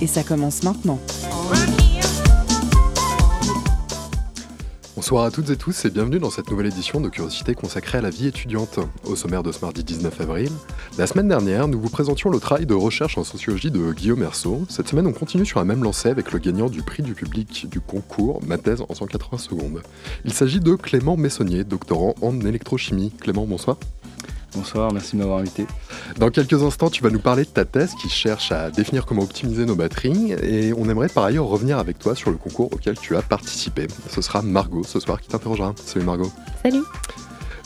Et ça commence maintenant. Bonsoir à toutes et tous et bienvenue dans cette nouvelle édition de Curiosité consacrée à la vie étudiante. Au sommaire de ce mardi 19 avril, la semaine dernière, nous vous présentions le travail de recherche en sociologie de Guillaume Merceau. Cette semaine, on continue sur la même lancée avec le gagnant du prix du public du concours, ma thèse en 180 secondes. Il s'agit de Clément Messonnier, doctorant en électrochimie. Clément, bonsoir. Bonsoir, merci de m'avoir invité. Dans quelques instants, tu vas nous parler de ta thèse qui cherche à définir comment optimiser nos batteries et on aimerait par ailleurs revenir avec toi sur le concours auquel tu as participé. Ce sera Margot ce soir qui t'interrogera. Salut Margot. Salut.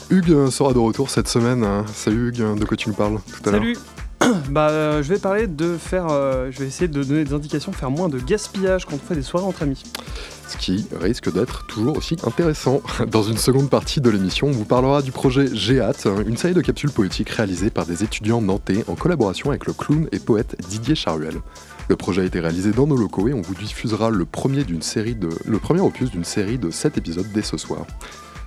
Hugues sera de retour cette semaine. Salut Hugues, de quoi tu nous parles tout à l'heure? Salut bah, euh, je vais parler de faire. euh, je vais essayer de donner des indications, faire moins de gaspillage quand on fait des soirées entre amis. ce qui risque d'être toujours aussi intéressant. Dans une seconde partie de l'émission, on vous parlera du projet GEAT, une série de capsules poétiques réalisées par des étudiants nantais en collaboration avec le clown et poète Didier Charuel. Le projet a été réalisé dans nos locaux et on vous diffusera le premier, d'une série de, le premier opus d'une série de 7 épisodes dès ce soir.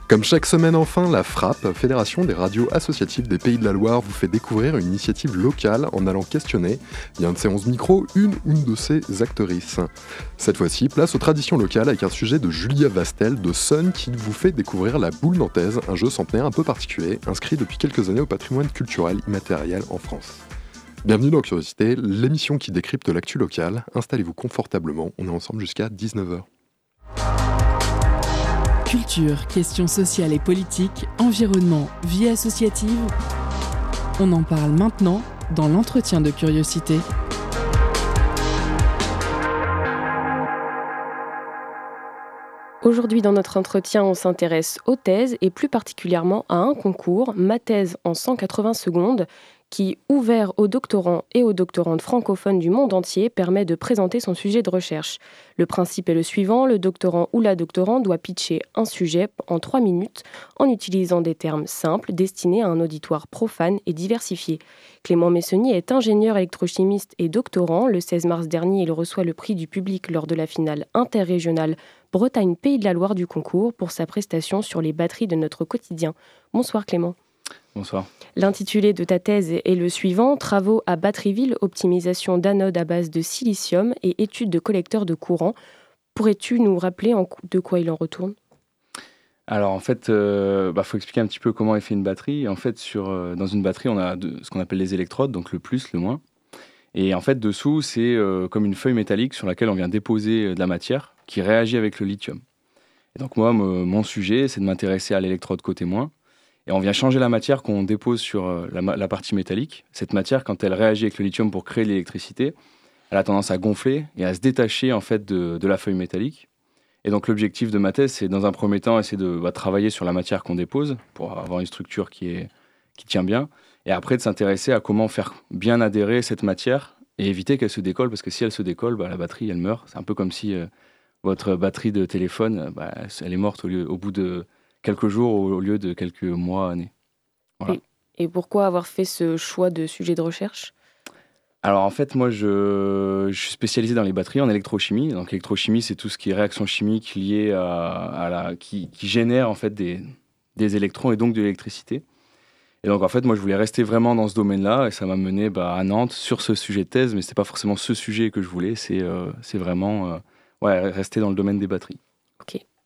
Comme chaque semaine enfin, la FRAP, Fédération des radios associatives des Pays de la Loire, vous fait découvrir une initiative locale en allant questionner, via un de ses 11 micros, une ou une de ses actrices. Cette fois-ci, place aux traditions locales avec un sujet de Julia Vastel de Sun qui vous fait découvrir la boule nantaise, un jeu centenaire un peu particulier, inscrit depuis quelques années au patrimoine culturel immatériel en France. Bienvenue dans Curiosité, l'émission qui décrypte l'actu locale. Installez-vous confortablement, on est ensemble jusqu'à 19h. Culture, questions sociales et politiques, environnement, vie associative. On en parle maintenant dans l'entretien de curiosité. Aujourd'hui, dans notre entretien, on s'intéresse aux thèses et plus particulièrement à un concours, ma thèse en 180 secondes, qui, ouvert aux doctorants et aux doctorantes francophones du monde entier, permet de présenter son sujet de recherche. Le principe est le suivant, le doctorant ou la doctorante doit pitcher un sujet en trois minutes en utilisant des termes simples destinés à un auditoire profane et diversifié. Clément Messonnier est ingénieur électrochimiste et doctorant. Le 16 mars dernier, il reçoit le prix du public lors de la finale interrégionale Bretagne-Pays de la Loire du concours pour sa prestation sur les batteries de notre quotidien. Bonsoir Clément. Bonsoir. L'intitulé de ta thèse est le suivant Travaux à Batteryville, optimisation d'anodes à base de silicium et études de collecteurs de courant. Pourrais-tu nous rappeler en- de quoi il en retourne? Alors en fait, il faut expliquer un petit peu comment est fait une batterie. En fait, sur, euh, dans une batterie, on a de- ce qu'on appelle les électrodes, donc le plus, le moins. Et en fait, dessous, c'est euh, comme une feuille métallique sur laquelle on vient déposer euh, de la matière qui réagit avec le lithium. Et donc moi, me- mon sujet, c'est de m'intéresser à l'électrode côté moins. Et on vient changer la matière qu'on dépose sur euh, la, partie métallique. Cette matière, quand elle réagit avec le lithium pour créer l'électricité, elle a tendance à gonfler et à se détacher en fait de, la feuille métallique. Et donc l'objectif de ma thèse, c'est dans un premier temps essayer de bah, travailler sur la matière qu'on dépose pour avoir une structure qui, est, qui tient bien. Et après de s'intéresser à comment faire bien adhérer cette matière et éviter qu'elle se décolle, parce que si elle se décolle, bah, la batterie, elle meurt. C'est un peu comme si euh, votre batterie de téléphone, bah, elle est morte au bout de quelques jours au lieu de quelques mois, années. Voilà. Et pourquoi avoir fait ce choix de sujet de recherche? Alors en fait, moi, je, je suis spécialisé dans les batteries en électrochimie. Donc l'électrochimie, c'est tout ce qui est réaction chimique liée à, à la, qui, qui génère en fait des, des électrons et donc de l'électricité. Et donc en fait, moi, je voulais rester vraiment dans ce domaine-là et ça m'a mené bah, à Nantes sur ce sujet de thèse, mais c'était pas forcément ce sujet que je voulais. C'est euh, c'est vraiment euh, ouais, rester dans le domaine des batteries.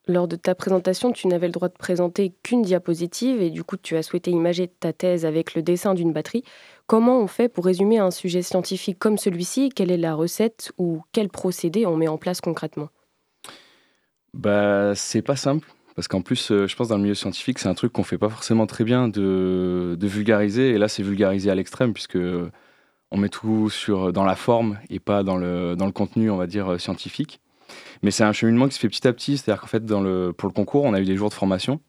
Lors de ta présentation, tu n'avais le droit de présenter qu'une diapositive et du coup, tu as souhaité imager ta thèse avec le dessin d'une batterie. Comment on fait pour résumer un sujet scientifique comme celui-ci? Quelle est la recette ou quel procédé on met en place concrètement? Bah, c'est pas simple. Parce qu'en plus, euh, je pense dans le milieu scientifique, c'est un truc qu'on fait pas forcément très bien de, de vulgariser. Et là, c'est vulgarisé à l'extrême, puisque euh, on met tout sur, dans la forme et pas dans le, dans le contenu, on va dire, euh, scientifique. Mais c'est un cheminement qui se fait petit à petit. C'est-à-dire qu'en fait, pour le concours, on a eu des jours de formation.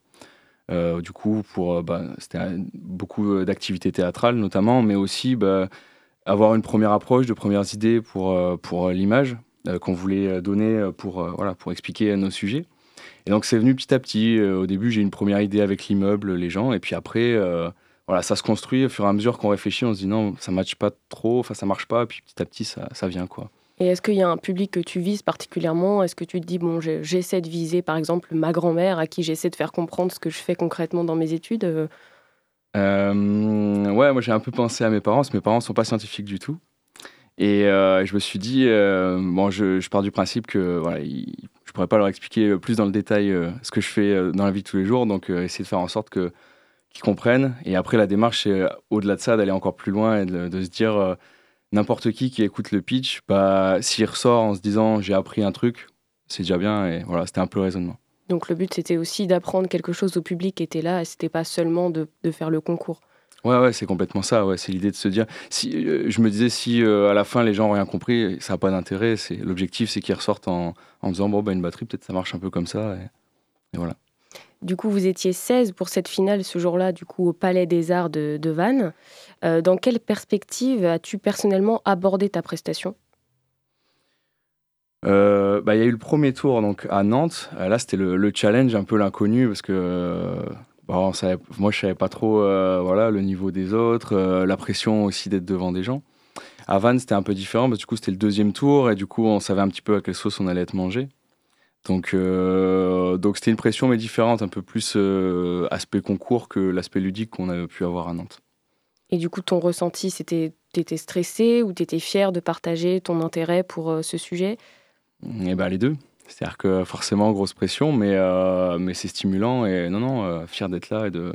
Euh, du coup, pour, euh, bah, c'était beaucoup euh, d'activités théâtrales notamment, mais aussi bah, avoir une première approche, de premières idées pour, pour l'image. qu'on voulait donner pour, voilà, pour expliquer nos sujets. Et donc c'est venu petit à petit. au début, j'ai une première idée avec l'immeuble, les gens, et puis après, voilà, ça se construit au fur et à mesure qu'on réfléchit. On se dit non, ça matche pas trop, enfin ça marche pas, et puis petit à petit, ça, ça vient quoi. Et est-ce qu'il y a un public que tu vises particulièrement? Est-ce que tu te dis, bon, j'essaie de viser par exemple ma grand-mère à qui j'essaie de faire comprendre ce que je fais concrètement dans mes études euh? Euh, Ouais, moi j'ai un peu pensé à mes parents, mes parents ne sont pas scientifiques du tout. Et euh, je me suis dit, bon, je, pars du principe que voilà, je ne pourrais pas leur expliquer plus dans le détail ce que je fais dans la vie de tous les jours, donc essayer de faire en sorte qu'ils comprennent. Et après, la démarche, c'est au-delà de ça, d'aller encore plus loin et de se dire n'importe qui qui écoute le pitch, bah, s'il ressort en se disant j'ai appris un truc, c'est déjà bien. Et voilà, c'était un peu le raisonnement. Donc le but, c'était aussi d'apprendre quelque chose au public qui était là, et c'était pas seulement de, de, faire le concours. Ouais, ouais, c'est complètement ça. Ouais, c'est l'idée de se dire. Si, euh, je me disais, si euh, à la fin les gens n'ont rien compris, ça n'a pas d'intérêt. C'est l'objectif, c'est qu'ils ressortent en, en disant bon, bah, une batterie, peut-être ça marche un peu comme ça. et voilà. Du coup, vous étiez 16 pour cette finale ce jour-là, du coup, au Palais des Arts de, Vannes. Euh, dans quelle perspective as-tu personnellement abordé ta prestation? Euh, bah, il y a eu le premier tour donc à Nantes. Euh, là, c'était le, challenge, un peu l'inconnu, parce que moi, je ne savais pas trop voilà, le niveau des autres, la pression aussi d'être devant des gens. À Vannes, c'était un peu différent, parce que du coup, c'était le deuxième tour, et du coup, on savait un petit peu à quelle sauce on allait être mangé. Donc, euh, donc c'était une pression, mais différente, un peu plus euh, aspect concours que l'aspect ludique qu'on a pu avoir à Nantes. Et du coup, ton ressenti, c'était, t'étais stressé ou t'étais fier de partager ton intérêt pour euh, ce sujet? Eh ben les deux. C'est-à-dire que forcément grosse pression, mais mais c'est stimulant et non non, fier d'être là et de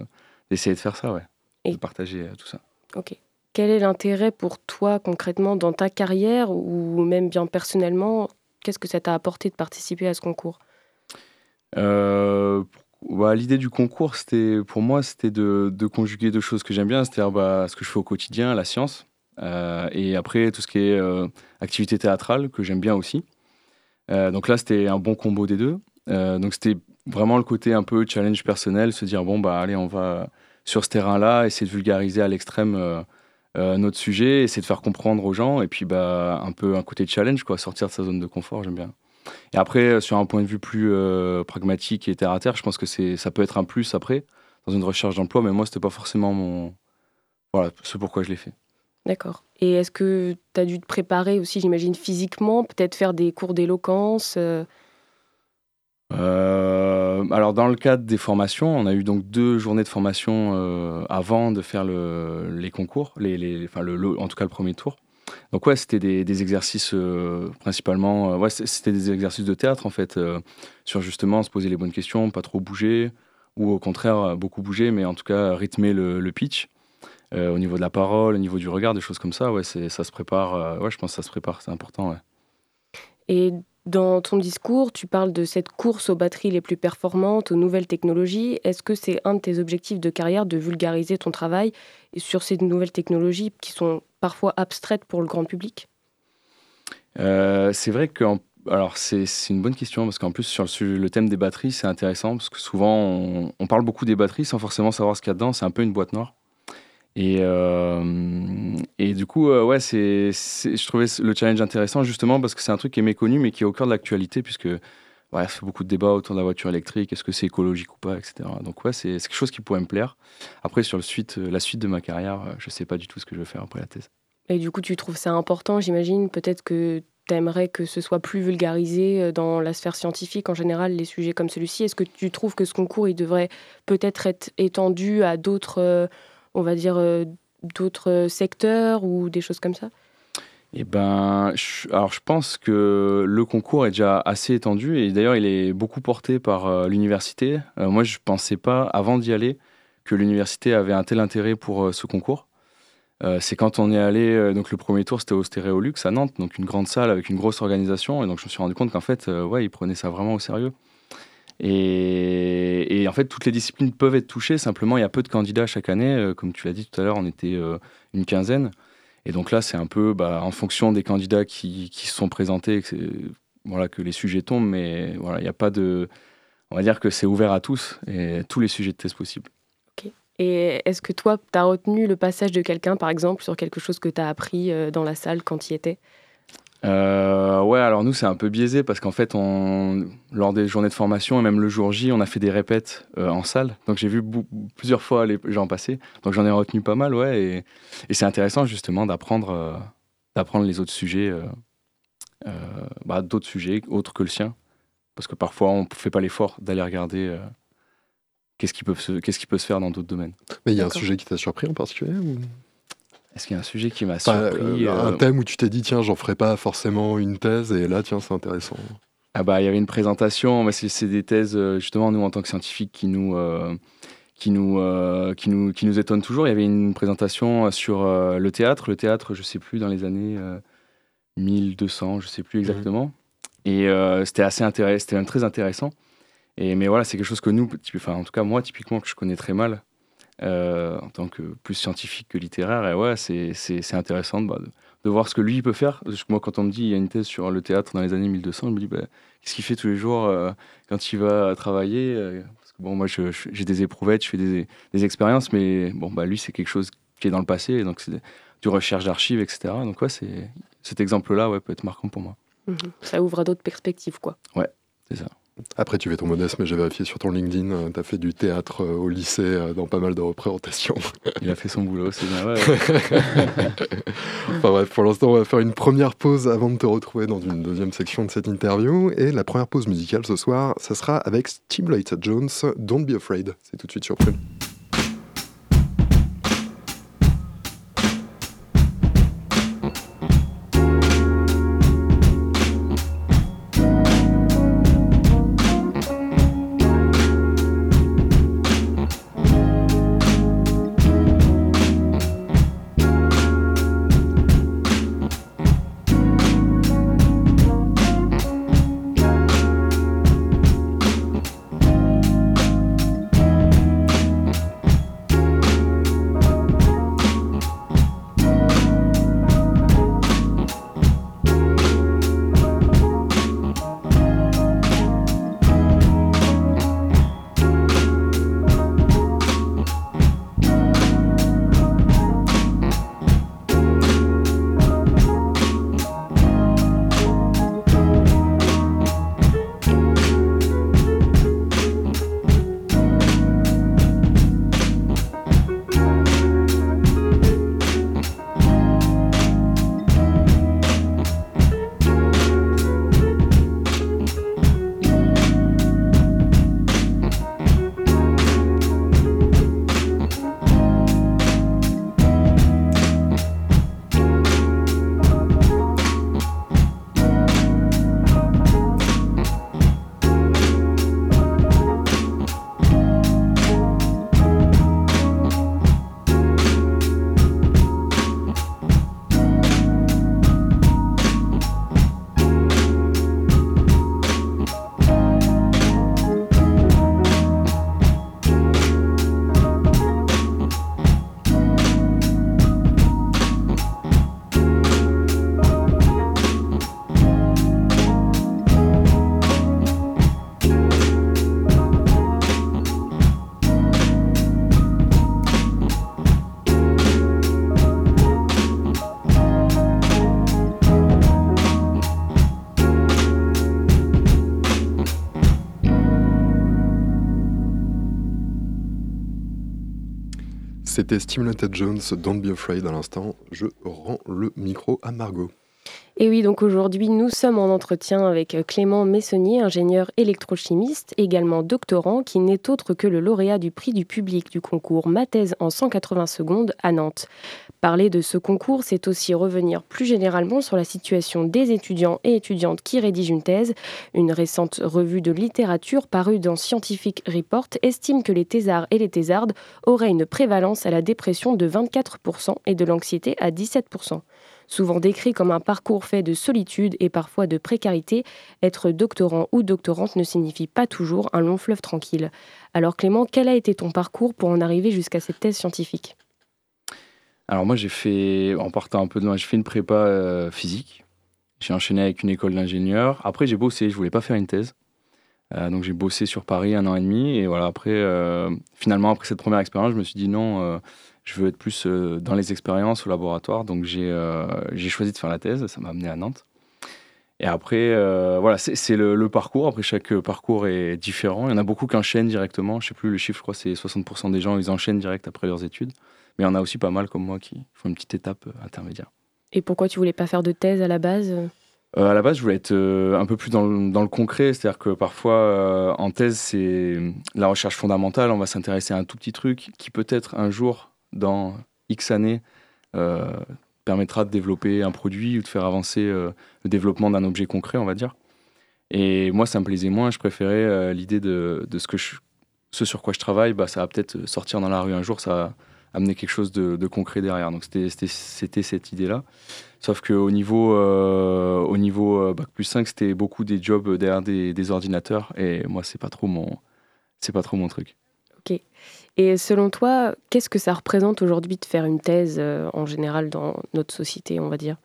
d'essayer de faire ça, ouais, et de partager tout ça. Ok. Quel est l'intérêt pour toi concrètement dans ta carrière ou même bien personnellement Qu'est-ce que ça t'a apporté de participer à ce concours? Euh, bah, L'idée du concours, c'était pour moi, c'était de, conjuguer deux choses que j'aime bien, c'est-à-dire bah, ce que je fais au quotidien, la science, euh, et après tout ce qui est euh, activité théâtrale, que j'aime bien aussi. donc là, c'était un bon combo des deux. donc c'était vraiment le côté un peu challenge personnel, se dire, bon, bah allez, on va sur ce terrain-là, essayer de vulgariser à l'extrême euh, notre sujet, essayer de faire comprendre aux gens, et puis bah, un peu un côté challenge, quoi, sortir de sa zone de confort, j'aime bien. Et après, euh, sur un point de vue plus euh, pragmatique et terre à terre, je pense que ça peut être un plus après, dans une recherche d'emploi, mais moi, c'était pas forcément mon. Voilà, ce pourquoi je l'ai fait. D'accord. Et est-ce que tu as dû te préparer aussi, j'imagine, physiquement, peut-être faire des cours d'éloquence alors dans le cadre des formations, on a eu donc deux journées de formation euh, avant de faire les concours, enfin le, en tout cas le premier tour. Donc ouais, c'était des, exercices euh, principalement, ouais, c'était des exercices de théâtre en fait, sur justement se poser les bonnes questions, pas trop bouger, ou au contraire beaucoup bouger, mais en tout cas rythmer le, pitch. au niveau de la parole, au niveau du regard, des choses comme ça, ouais, ça se prépare. ouais, je pense que ça se prépare, c'est important. Et dans ton discours, tu parles de cette course aux batteries les plus performantes, aux nouvelles technologies. Est-ce que c'est un de tes objectifs de carrière de vulgariser ton travail sur ces nouvelles technologies qui sont parfois abstraites pour le grand public? Euh, C'est vrai que alors c'est une bonne question parce qu'en plus sur le, thème des batteries c'est intéressant parce que souvent on, on, parle beaucoup des batteries sans forcément savoir ce qu'il y a dedans. C'est un peu une boîte noire. Et, euh, et du coup, euh, ouais, c'est, je trouvais le challenge intéressant justement parce que c'est un truc qui est méconnu mais qui est au cœur de l'actualité puisque ouais, fait beaucoup de débats autour de la voiture électrique, est-ce que c'est écologique ou pas, etc. Donc ouais, c'est, quelque chose qui pourrait me plaire. Après, sur le suite, la suite de ma carrière, je sais pas du tout ce que je vais faire après la thèse. Et du coup, tu trouves ça important, j'imagine, peut-être que tu aimerais que ce soit plus vulgarisé euh, dans la sphère scientifique en général, les sujets comme celui-ci. Est-ce que tu trouves que ce concours, il devrait peut-être être étendu à d'autres on va dire, euh, d'autres secteurs ou des choses comme ça? Eh ben, je, alors je pense que le concours est déjà assez étendu et d'ailleurs il est beaucoup porté par euh, l'université. Euh, moi je pensais pas avant d'y aller que l'université avait un tel intérêt pour ce concours. c'est quand on est allé, donc le premier tour c'était au Stéréolux à Nantes, donc une grande salle avec une grosse organisation et donc je me suis rendu compte qu'en fait ouais ils prenaient ça vraiment au sérieux. Et, en fait, toutes les disciplines peuvent être touchées. Simplement, il y a peu de candidats chaque année. Euh, comme tu l'as dit tout à l'heure, on était euh, une quinzaine. Et donc là, c'est un peu bah, en fonction des candidats qui, se sont présentés que, voilà, que les sujets tombent. Mais voilà, il n'y a pas de. On va dire que c'est ouvert à tous et tous les sujets de test possibles. Ok. Et est-ce que toi, tu as retenu le passage de quelqu'un, par exemple, sur quelque chose que tu as appris euh, dans la salle quand tu y étais? Euh, ouais, alors nous, c'est un peu biaisé parce qu'en fait, on, lors des journées de formation et même le jour J, on a fait des répètes euh, en salle. Donc j'ai vu plusieurs fois les gens passer. Donc j'en ai retenu pas mal, ouais. Et, et c'est intéressant justement d'apprendre euh, d'apprendre les autres sujets, bah, d'autres sujets autres que le sien. Parce que parfois, on ne fait pas l'effort d'aller regarder qu'est-ce qui, peut se, qu'est-ce qui peut se faire dans d'autres domaines. Mais il y a un sujet qui t'a surpris en particulier est-ce qu'il y a un sujet qui m'a surpris Un euh, thème où tu t'es dit, tiens, j'en ferai pas forcément une thèse, et là, tiens, c'est intéressant. Ah bah, il y avait une présentation, mais c'est des thèses, euh, justement, nous, en tant que scientifiques, qui nous, euh, qui nous, qui nous, qui nous étonnent toujours. Il y avait une présentation sur le théâtre. Le théâtre, je sais plus, dans les années 1200, je sais plus mhm. exactement. Et c'était assez intéressant, c'était même très intéressant. Et, mais voilà, c'est quelque chose que nous, enfin, en tout cas, moi, typiquement, que je connais très mal. Euh, en tant que plus scientifique que littéraire. Et ouais, c'est intéressant bah, de, de, voir ce que lui peut faire. moi, quand on me dit il y a une thèse sur le théâtre dans les années 1200, je me dis bah, qu'est-ce qu'il fait tous les jours euh, quand il va travailler euh, Parce que bon, moi, j'ai des éprouvettes, je fais des, des expériences, mais bon, bah, lui, c'est quelque chose qui est dans le passé, donc c'est du recherche d'archives, etc. Donc ouais, cet exemple-là ouais, peut être marquant pour moi. Mhm. Ça ouvre à d'autres perspectives, quoi. Ouais, c'est ça. Après, tu fais ton modeste, mais j'ai vérifié sur ton LinkedIn, euh, tu as fait du théâtre euh, au lycée euh, dans pas mal de représentations. Il a fait son boulot, c'est bien. Ouais. enfin bref, pour l'instant, on va faire une première pause avant de te retrouver dans une deuxième section de cette interview. Et la première pause musicale ce soir, ça sera avec Stimulated Jones, Don't Be Afraid. C'est tout de suite sur C'était Stimulated Jones, Don't Be Afraid à l'instant. Je rends le micro à Margot. Et oui, donc aujourd'hui, nous sommes en entretien avec Clément Messonnier, ingénieur électrochimiste, également doctorant, qui n'est autre que le lauréat du prix du public du concours Ma thèse en 180 secondes à Nantes. Parler de ce concours, c'est aussi revenir plus généralement sur la situation des étudiants et étudiantes qui rédigent une thèse. Une récente revue de littérature parue dans Scientific Report estime que les thésards et les thésardes auraient une prévalence à la dépression de 24% et de l'anxiété à 17%. Souvent décrit comme un parcours fait de solitude et parfois de précarité, être doctorant ou doctorante ne signifie pas toujours un long fleuve tranquille. Alors Clément, quel a été ton parcours pour en arriver jusqu'à cette thèse scientifique? Alors moi j'ai fait, en partant un peu de loin, j'ai fait une prépa euh, physique. J'ai enchaîné avec une école d'ingénieur. Après j'ai bossé, je voulais pas faire une thèse. Euh, donc j'ai bossé sur Paris un an et demi et voilà après euh, finalement après cette première expérience je me suis dit non je veux être plus dans les expériences au laboratoire. Donc j'ai choisi de faire la thèse, ça m'a amené à Nantes. Et après, voilà, c'est le, parcours. Après, chaque parcours est différent. Il y en a beaucoup qui enchaînent directement. Je sais plus le chiffre, je crois, c'est 60% des gens, ils enchaînent direct après leurs études. Mais il y en a aussi pas mal comme moi qui font une petite étape euh, intermédiaire. Et pourquoi tu voulais pas faire de thèse à la base euh, À la base, je voulais être un peu plus dans le, dans le concret. C'est-à-dire que parfois, en thèse, c'est la recherche fondamentale. On va s'intéresser à un tout petit truc qui peut-être un jour, dans X années, permettra de développer un produit ou de faire avancer euh, le développement d'un objet concret, on va dire. Et moi, ça me plaisait moins. Je préférais euh, l'idée de, de, ce, que je, ce sur quoi je travaille. Bah, ça va peut-être sortir dans la rue un jour, ça amener quelque chose de, de concret derrière. Donc c'était cette idée-là. Sauf qu'au niveau, euh, au niveau Bac plus 5, c'était beaucoup des jobs derrière des, des ordinateurs. Et moi, c'est pas trop mon, c'est pas trop mon truc. Ok. Et selon toi, qu'est-ce que ça représente aujourd'hui de faire une thèse euh, en général dans notre société, on va dire?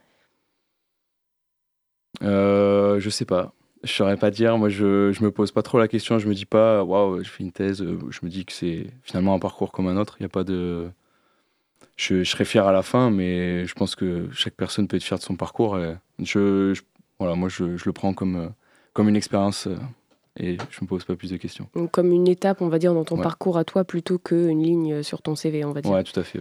Euh, Je sais pas. Je saurais pas dire. Moi, je, je me pose pas trop la question. Je me dis pas, waouh, je fais une thèse. Je me dis que c'est finalement un parcours comme un autre. Il n'y a pas de. Je, je, serais fier à la fin, mais je pense que chaque personne peut être fière de son parcours. je, voilà, moi, je, le prends comme, comme une expérience euh, et je me pose pas plus de questions. comme une étape, on va dire, dans ton parcours à toi plutôt qu'une ligne sur ton CV, on va dire. Ouais, tout à fait.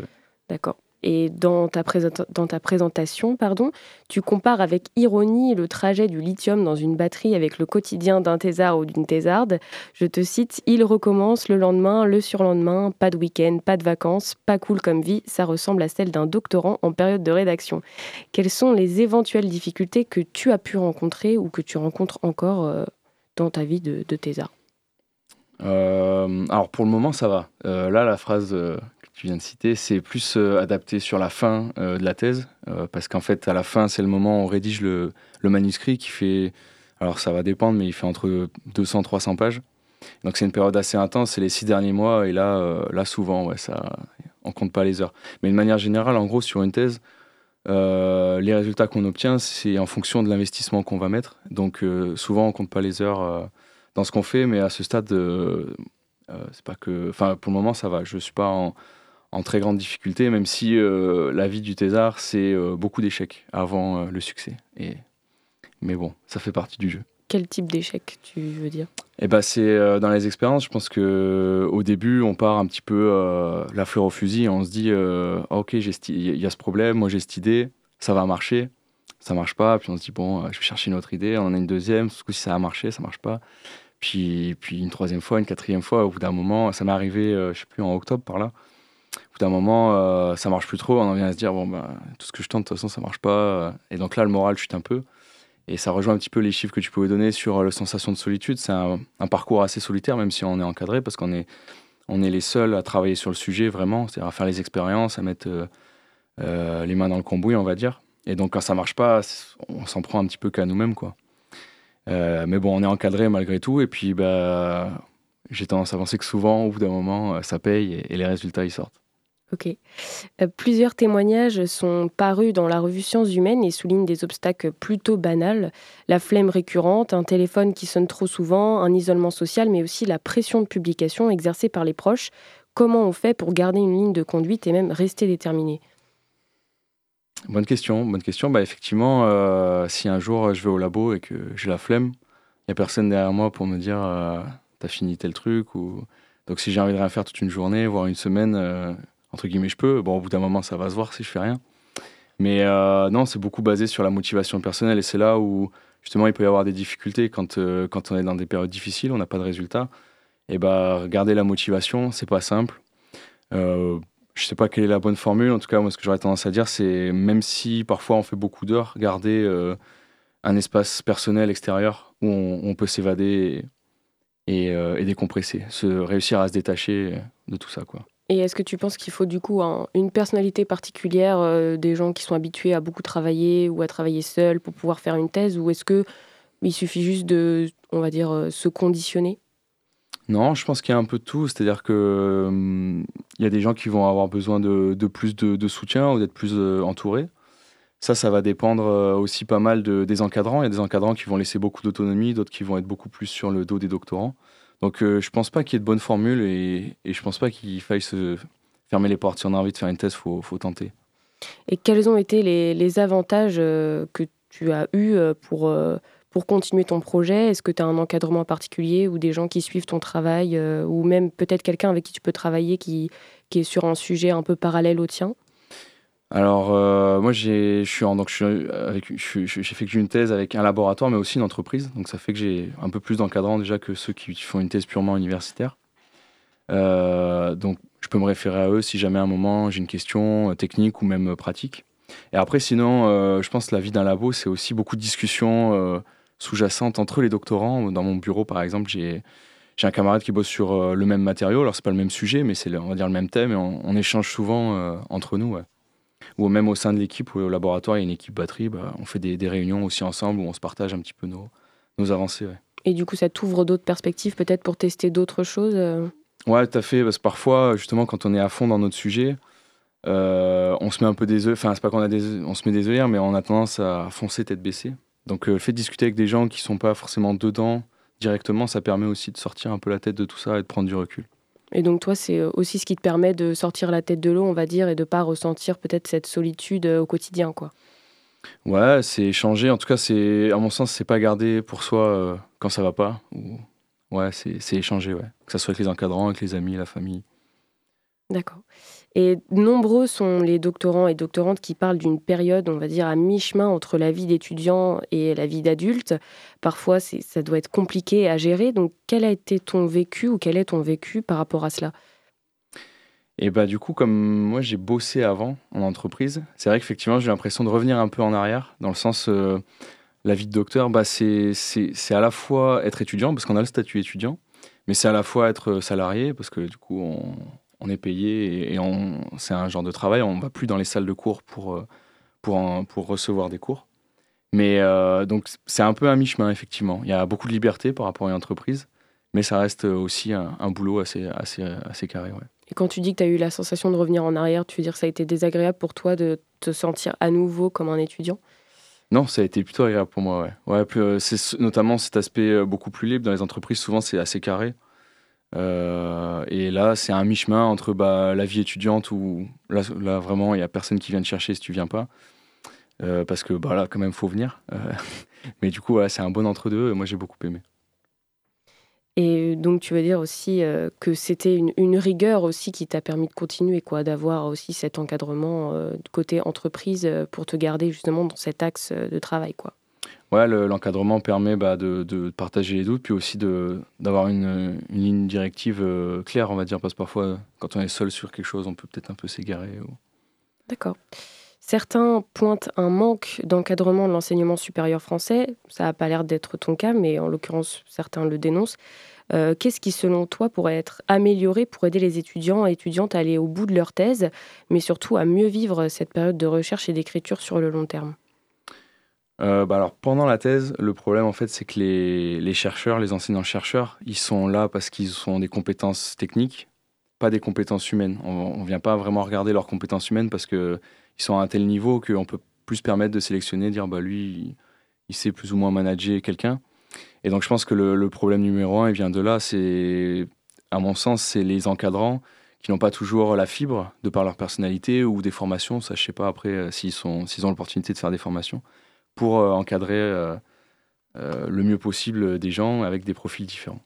D'accord. Et dans ta, présentation, pardon, tu compares avec ironie le trajet du lithium dans une batterie avec le quotidien d'un thésard ou d'une thésarde. Je te cite, il recommence le lendemain, le surlendemain, pas de week-end, pas de vacances, pas cool comme vie, ça ressemble à celle d'un doctorant en période de rédaction. Quelles sont les éventuelles difficultés que tu as pu rencontrer ou que tu rencontres encore euh, dans ta vie de, de thésard? Euh, Alors pour le moment, ça va. Euh, là, la phrase tu viens de citer, c'est plus adapté sur la fin de la thèse, parce qu'en fait, à la fin, c'est le moment où on rédige le, manuscrit qui fait, alors ça va dépendre, mais il fait entre 200-300 pages. Donc c'est une période assez intense, c'est les six derniers mois, et là, là souvent, ouais, ça, on compte pas les heures. Mais de manière générale, en gros, sur une thèse, euh, les résultats qu'on obtient, c'est en fonction de l'investissement qu'on va mettre. Donc euh, souvent, on compte pas les heures euh, dans ce qu'on fait, mais à ce stade, c'est pas que. Enfin, pour le moment, ça va. Je suis pas en, en très grande difficulté, même si la vie du thésard, c'est beaucoup d'échecs avant le succès. Et... Mais bon, ça fait partie du jeu. Quel type d'échec tu veux dire? Eh ben, c'est euh, dans les expériences. Je pense que euh, au début, on part un petit peu euh, la fleur au fusil. On se dit, ah, ok, il y a ce problème, moi j'ai cette idée, ça va marcher. Ça marche pas. Puis on se dit, bon, je vais chercher une autre idée. On en a une deuxième. Ce coup-ci, ça a marché, ça marche pas. Puis, puis une troisième fois, une quatrième fois. Au bout d'un moment, ça m'est arrivé, je sais plus, en octobre par là. Au bout d'un moment, ça marche plus trop. On en vient à se dire, bon, ben, tout ce que je tente, de toute façon, ça marche pas. Et donc là, le moral chute un peu. Et ça rejoint un petit peu les chiffres que tu pouvais donner sur euh, la sensation de solitude. C'est un, parcours assez solitaire, même si on est encadré, parce qu'on est, on est les seuls à travailler sur le sujet vraiment, c'est-à-dire à faire les expériences, à mettre euh, euh, les mains dans le cambouis, on va dire. Et donc quand ça marche pas, on s'en prend un petit peu qu'à nous-mêmes, quoi. mais bon, on est encadré malgré tout. Et puis, bah, j'ai tendance à penser que souvent, au bout d'un moment, ça paye et les résultats ils sortent. Ok. Euh, plusieurs témoignages sont parus dans la revue Sciences Humaines et soulignent des obstacles plutôt banals. La flemme récurrente, un téléphone qui sonne trop souvent, un isolement social, mais aussi la pression de publication exercée par les proches. Comment on fait pour garder une ligne de conduite et même rester déterminé? Bonne question, bonne question. Bah, effectivement, euh, si un jour je vais au labo et que j'ai la flemme, il n'y a personne derrière moi pour me dire euh, t'as fini tel truc. Ou... Donc si j'ai envie de rien faire toute une journée, voire une semaine entre guillemets, je peux. Bon, au bout d'un moment, ça va se voir si je fais rien. Mais euh, non, c'est beaucoup basé sur la motivation personnelle et c'est là où justement il peut y avoir des difficultés quand, euh, quand on est dans des périodes difficiles, on n'a pas de résultats. Et bah, garder la motivation, c'est pas simple. Euh, je sais pas quelle est la bonne formule. En tout cas, moi, ce que j'aurais tendance à dire, c'est même si parfois on fait beaucoup d'heures, garder euh, un espace personnel extérieur où on, peut s'évader et, et, décompresser, se réussir à se détacher de tout ça, quoi. Et est-ce que tu penses qu'il faut du coup une personnalité particulière, euh, des gens qui sont habitués à beaucoup travailler ou à travailler seuls pour pouvoir faire une thèse, ou est-ce que il suffit juste de, on va dire, euh, se conditionner? Non, je pense qu'il y a un peu de tout. C'est-à-dire que hum, il y a des gens qui vont avoir besoin de, plus de, soutien ou d'être plus euh, entourés. Ça, ça va dépendre aussi pas mal des encadrants. Il y a des encadrants qui vont laisser beaucoup d'autonomie, d'autres qui vont être beaucoup plus sur le dos des doctorants. Donc euh, je pense pas qu'il y ait de bonnes formules et, et je pense pas qu'il faille se fermer les portes. Si on a envie de faire une thèse, il faut, tenter. Et quels ont été les, avantages euh, que tu as eu pour, pour continuer ton projet? Est-ce que tu as un encadrement particulier ou des gens qui suivent ton travail ou même peut-être quelqu'un avec qui tu peux travailler qui est sur un sujet un peu parallèle au tien? Alors, euh, moi, j'ai, fait une thèse avec un laboratoire, mais aussi une entreprise. Donc, ça fait que j'ai un peu plus d'encadrants déjà que ceux qui font une thèse purement universitaire. Euh, donc, je peux me référer à eux si jamais à un moment j'ai une question euh, technique ou même pratique. Et après, sinon, je pense que la vie d'un labo, c'est aussi beaucoup de discussions sous-jacentes entre les doctorants. Dans mon bureau, par exemple, j'ai un camarade qui bosse sur le même matériau. Alors, c'est pas le même sujet, mais c'est, on va dire, le même thème. Et on, échange souvent entre nous. Ou même au sein de l'équipe ou au laboratoire, il y a une équipe batterie, bah, on fait des, réunions aussi ensemble où on se partage un petit peu nos, nos avancées. Et du coup, ça t'ouvre d'autres perspectives peut-être pour tester d'autres choses euh? Ouais, tout à fait. Parce que parfois, justement, quand on est à fond dans notre sujet, euh, on se met un peu des œufs. Enfin, c'est pas qu'on a des, on se met des œillères, mais on a tendance à foncer tête baissée. Donc, euh, le fait de discuter avec des gens qui sont pas forcément dedans directement, ça permet aussi de sortir un peu la tête de tout ça et de prendre du recul. Et donc toi, c'est euh, aussi ce qui te permet de sortir la tête de l'eau, on va dire, et de pas ressentir peut-être cette solitude euh, au quotidien, quoi. Ouais, c'est échanger. En tout cas, c'est à mon sens, c'est pas garder pour soi euh, quand ça va pas. Ou... Ouais, c'est échanger, ouais. Que ça soit avec les encadrants, avec les amis, la famille. D'accord. Et nombreux sont les doctorants et doctorantes qui parlent d'une période, on va dire, à mi-chemin entre la vie d'étudiant et la vie d'adulte. Parfois, ça doit être compliqué à gérer. Donc, quel a été ton vécu ou quel est ton vécu par rapport à cela? Et bah du coup, comme moi j'ai bossé avant en entreprise, c'est vrai qu'effectivement j'ai l'impression de revenir un peu en arrière, dans le sens, euh, la vie de docteur, bah, c'est à la fois être étudiant, parce qu'on a le statut étudiant, mais c'est à la fois être salarié, parce que du coup on, on est payé et, c'est un genre de travail. On ne va plus dans les salles de cours pour, euh, pour, pour recevoir des cours. Mais euh, donc c'est un peu un mi-chemin, effectivement. Il y a beaucoup de liberté par rapport à une entreprise, mais ça reste aussi un, boulot assez, assez, assez carré. Ouais. Et quand tu dis que tu as eu la sensation de revenir en arrière, tu veux dire que ça a été désagréable pour toi de te sentir à nouveau comme un étudiant? Non, ça a été plutôt agréable pour moi, ouais. ouais euh, c'est notamment cet aspect beaucoup plus libre. Dans les entreprises, souvent, c'est assez carré. Euh, et là, c'est un mi-chemin entre bah, la vie étudiante où là, là vraiment, il n'y a personne qui vient te chercher si tu viens pas. Euh, parce que bah, là, quand même, faut venir. Euh, mais du coup, c'est un bon entre-deux. Moi, j'ai beaucoup aimé. Et donc, tu veux dire aussi que c'était une, une, rigueur aussi qui t'a permis de continuer, quoi, d'avoir aussi cet encadrement côté entreprise pour te garder justement dans cet axe de travail, quoi. Ouais, l'encadrement permet bah, de, partager les doutes, puis aussi d'avoir une, ligne directive euh, claire, on va dire, parce que parfois, quand on est seul sur quelque chose, on peut peut-être un peu s'égarer. D'accord. Certains pointent un manque d'encadrement de l'enseignement supérieur français. Ça n'a pas l'air d'être ton cas, mais en l'occurrence, certains le dénoncent. Euh, qu'est-ce qui, selon toi, pourrait être amélioré pour aider les étudiants et étudiantes à aller au bout de leur thèse, mais surtout à mieux vivre cette période de recherche et d'écriture sur le long terme? Euh, bah alors pendant la thèse, le problème en fait, c'est que les, chercheurs, les enseignants-chercheurs, ils sont là parce qu'ils ont des compétences techniques, pas des compétences humaines. On ne vient pas vraiment regarder leurs compétences humaines parce qu'ils sont à un tel niveau qu'on peut plus permettre de sélectionner, dire bah lui, il sait plus ou moins manager quelqu'un. Et donc je pense que le, problème numéro un, il vient de là. C'est, à mon sens, c'est les encadrants qui n'ont pas toujours la fibre de par leur personnalité ou des formations. Ça, je sais pas après euh, s'ils ont l'opportunité de faire des formations pour euh, encadrer euh, euh, le mieux possible des gens avec des profils différents.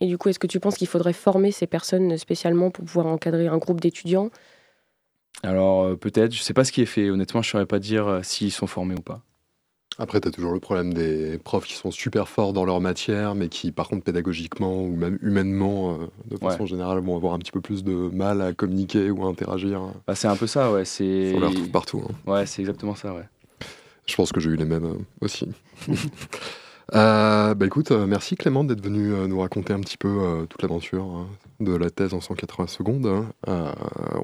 Et du coup, est-ce que tu penses qu'il faudrait former ces personnes spécialement pour pouvoir encadrer un groupe d'étudiants? Alors peut-être, je ne sais pas ce qui est fait. Honnêtement, je ne saurais pas dire s'ils sont formés ou pas. Après, tu as toujours le problème des profs qui sont super forts dans leur matière, mais qui, par contre, pédagogiquement ou même humainement, de façon générale, vont avoir un petit peu plus de mal à communiquer ou à interagir. Bah, c'est un peu ça, ouais. On les retrouve partout. Hein. Ouais, c'est exactement ça, ouais. Je pense que j'ai eu les mêmes euh, aussi. Euh, bah écoute, euh, merci Clément d'être venu nous raconter un petit peu toute l'aventure hein, de la thèse en 180 secondes. Hein.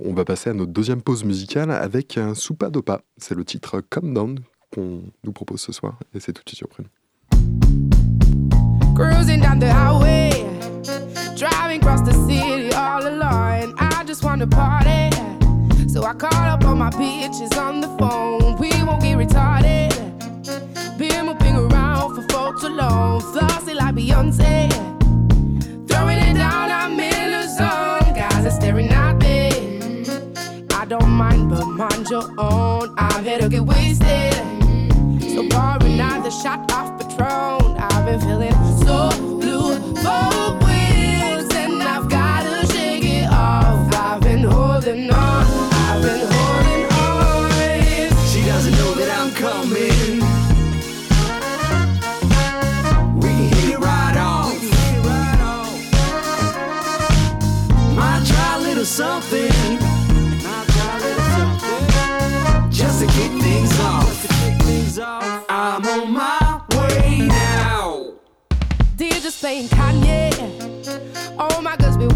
on va passer à notre deuxième pause musicale avec un Soupa Dopa. C'est le titre Come Down qu'on nous propose ce soir et c'est tout de suite surprenant. Cruising down the highway, driving across the city all alone. I just want to party. So I call up all my bitches on the phone. We retarded. Been moving around for far too long. Flossy like Beyonce. Throwing it down, I'm in the zone. Guys are staring at me. I don't mind, but mind your own. I'm here to get wasted. So party shot of Patron. I've been feeling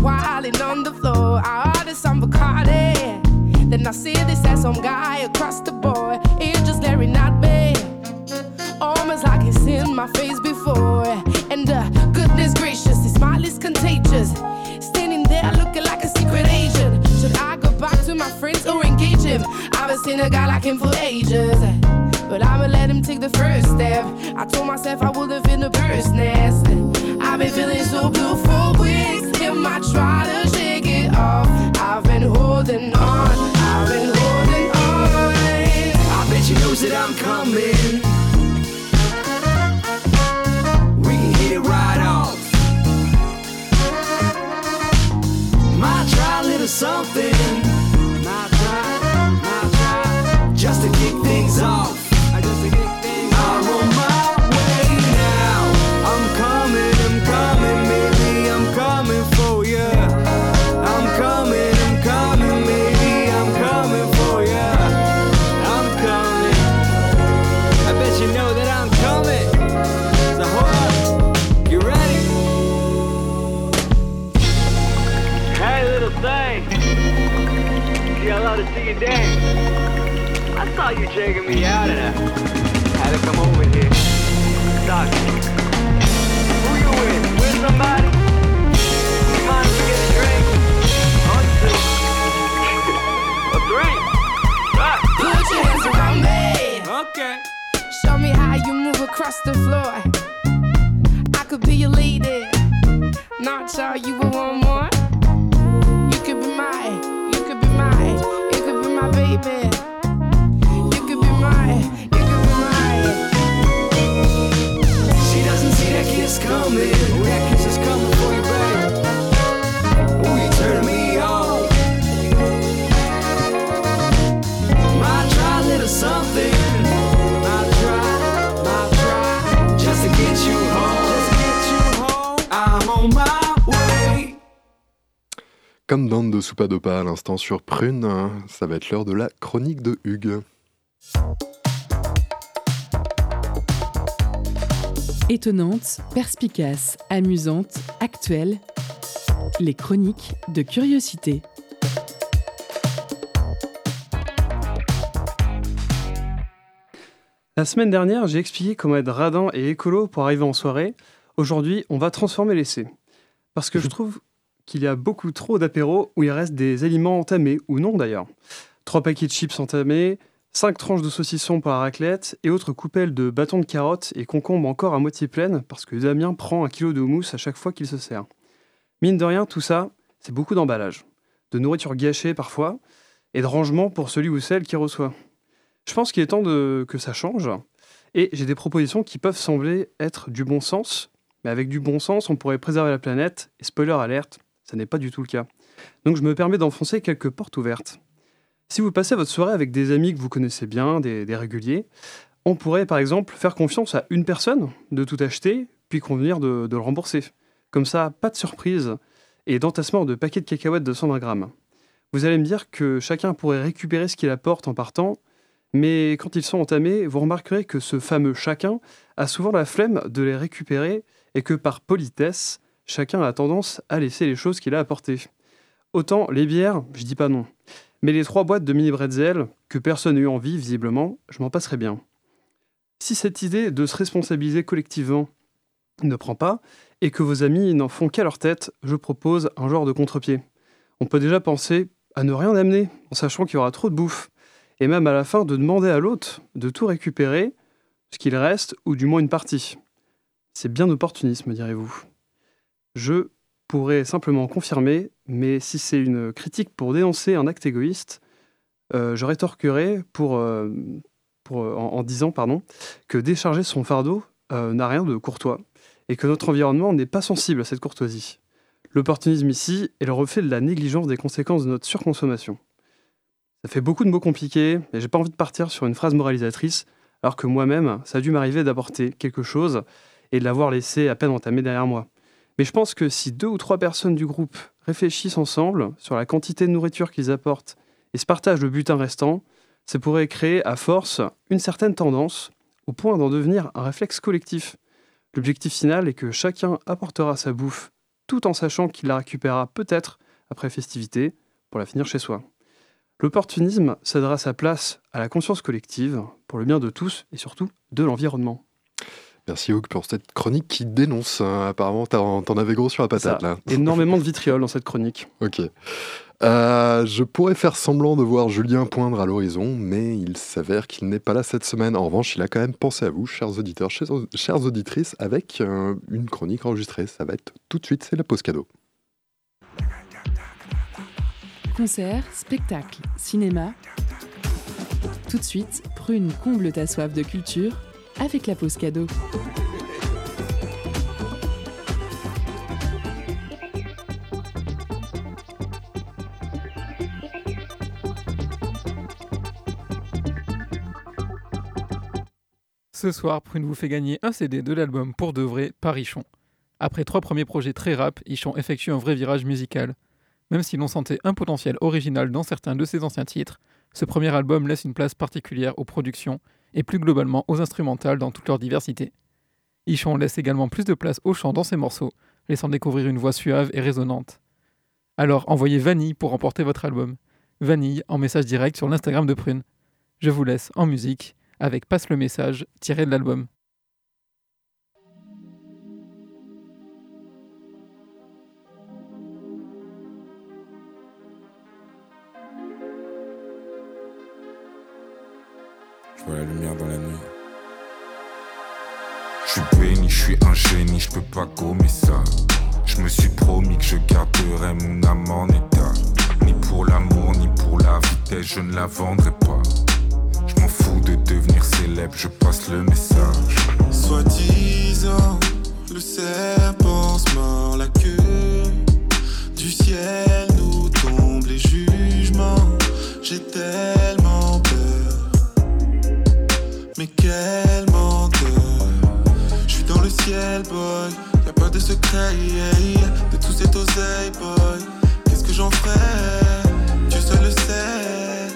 wildin' on the floor. I ordered some Bacardi. Then I see this at some guy across the board. It's just staring at me. Almost like he's seen my face before. And uh, goodness gracious, his smile is contagious. Standing there looking like a secret agent. Should I go back to my friends or engage him? I haven't seen a guy like him for ages. But I'ma let him take the first step. I told myself I wouldn't feel the bird's nest. I've been feeling so coming. L'instant sur Prune, ça va être l'heure de la chronique de Hugues. Étonnante, perspicace, amusante, actuelle. Les chroniques de curiosité. La semaine dernière, j'ai expliqué comment être radin et écolo pour arriver en soirée. Aujourd'hui, on va transformer l'essai. Parce que je trouve qu'il y a beaucoup trop d'apéros où il reste des aliments entamés, ou non d'ailleurs. Trois paquets de chips entamés, cinq tranches de saucisson pour la raclette et autres coupelles de bâtons de carottes et concombres encore à moitié pleines parce que Damien prend un kilo de mousse à chaque fois qu'il se sert. Mine de rien, tout ça, c'est beaucoup d'emballage, de nourriture gâchée parfois et de rangement pour celui ou celle qui reçoit. Je pense qu'il est temps que ça change et j'ai des propositions qui peuvent sembler être du bon sens, mais avec du bon sens, on pourrait préserver la planète et spoiler alerte, ça n'est pas du tout le cas. Donc je me permets d'enfoncer quelques portes ouvertes. Si vous passez votre soirée avec des amis que vous connaissez bien, des, réguliers, on pourrait par exemple faire confiance à une personne de tout acheter, puis convenir de, de le rembourser. Comme ça, pas de surprise et d'entassement de paquets de cacahuètes de 120 grammes. Vous allez me dire que chacun pourrait récupérer ce qu'il apporte en partant, mais quand ils sont entamés, vous remarquerez que ce fameux chacun a souvent la flemme de les récupérer et que par politesse, chacun a tendance à laisser les choses qu'il a apportées. Autant les bières, je dis pas non. Mais les trois boîtes de mini bretzel, que personne n'a eu envie visiblement, je m'en passerai bien. Si cette idée de se responsabiliser collectivement ne prend pas, et que vos amis n'en font qu'à leur tête, je propose un genre de contre-pied. On peut déjà penser à ne rien amener, en sachant qu'il y aura trop de bouffe, et même à la fin de demander à l'autre de tout récupérer, ce qu'il reste, ou du moins une partie. C'est bien opportunisme, direz-vous. Je pourrais simplement confirmer, mais si c'est une critique pour dénoncer un acte égoïste, euh, je rétorquerai pour, euh, euh, en, disant pardon, que décharger son fardeau n'a rien de courtois et que notre environnement n'est pas sensible à cette courtoisie. L'opportunisme ici est le reflet de la négligence des conséquences de notre surconsommation. Ça fait beaucoup de mots compliqués, et j'ai pas envie de partir sur une phrase moralisatrice, alors que moi-même, ça a dû m'arriver d'apporter quelque chose et de l'avoir laissé à peine entamé derrière moi. Mais je pense que si deux ou trois personnes du groupe réfléchissent ensemble sur la quantité de nourriture qu'ils apportent et se partagent le butin restant, ça pourrait créer à force une certaine tendance au point d'en devenir un réflexe collectif. L'objectif final est que chacun apportera sa bouffe tout en sachant qu'il la récupérera peut-être après festivité pour la finir chez soi. L'opportunisme cédera sa place à la conscience collective pour le bien de tous et surtout de l'environnement. Merci Hugues pour cette chronique qui dénonce. hein. Apparemment, t'en t'en avais gros sur la patate Ça, là. Énormément de vitriol dans cette chronique. Ok. Euh, je pourrais faire semblant de voir Julien poindre à l'horizon, mais il s'avère qu'il n'est pas là cette semaine. En revanche, il a quand même pensé à vous, chers auditeurs, chers, chères auditrices, avec euh, une chronique enregistrée. Ça va être tout de suite, c'est la pause cadeau. Concert, spectacle, cinéma. Tout de suite, Prune comble ta soif de culture avec la pause cadeau. Ce soir, Prune vous fait gagner un CD de l'album Pour de vrai par Ichon. Après trois premiers projets très rap, Ichon effectue un vrai virage musical. Même si l'on sentait un potentiel original dans certains de ses anciens titres, ce premier album laisse une place particulière aux productions et plus globalement aux instrumentales dans toute leur diversité. Ichon laisse également plus de place au chant dans ses morceaux, laissant découvrir une voix suave et résonante. Alors envoyez Vanille pour remporter votre album. Vanille en message direct sur l'Instagram de Prune. Je vous laisse en musique avec Passe le message tiré de l'album. Je suis un génie, je peux pas gommer ça. Je me suis promis que je garderai mon âme en état. Ni pour l'amour, ni pour la vitesse, je ne la vendrai pas. Je m'en fous de devenir célèbre, je passe le message. Soi-disant, le serpent se mord la queue. Du ciel nous tombent les jugements. J'ai tellement peur. Mais quel ciel, boy. Y a pas de secret, yeah. De tous ces oseilles, boy. Qu'est-ce que j'en ferai Dieu seul le sait.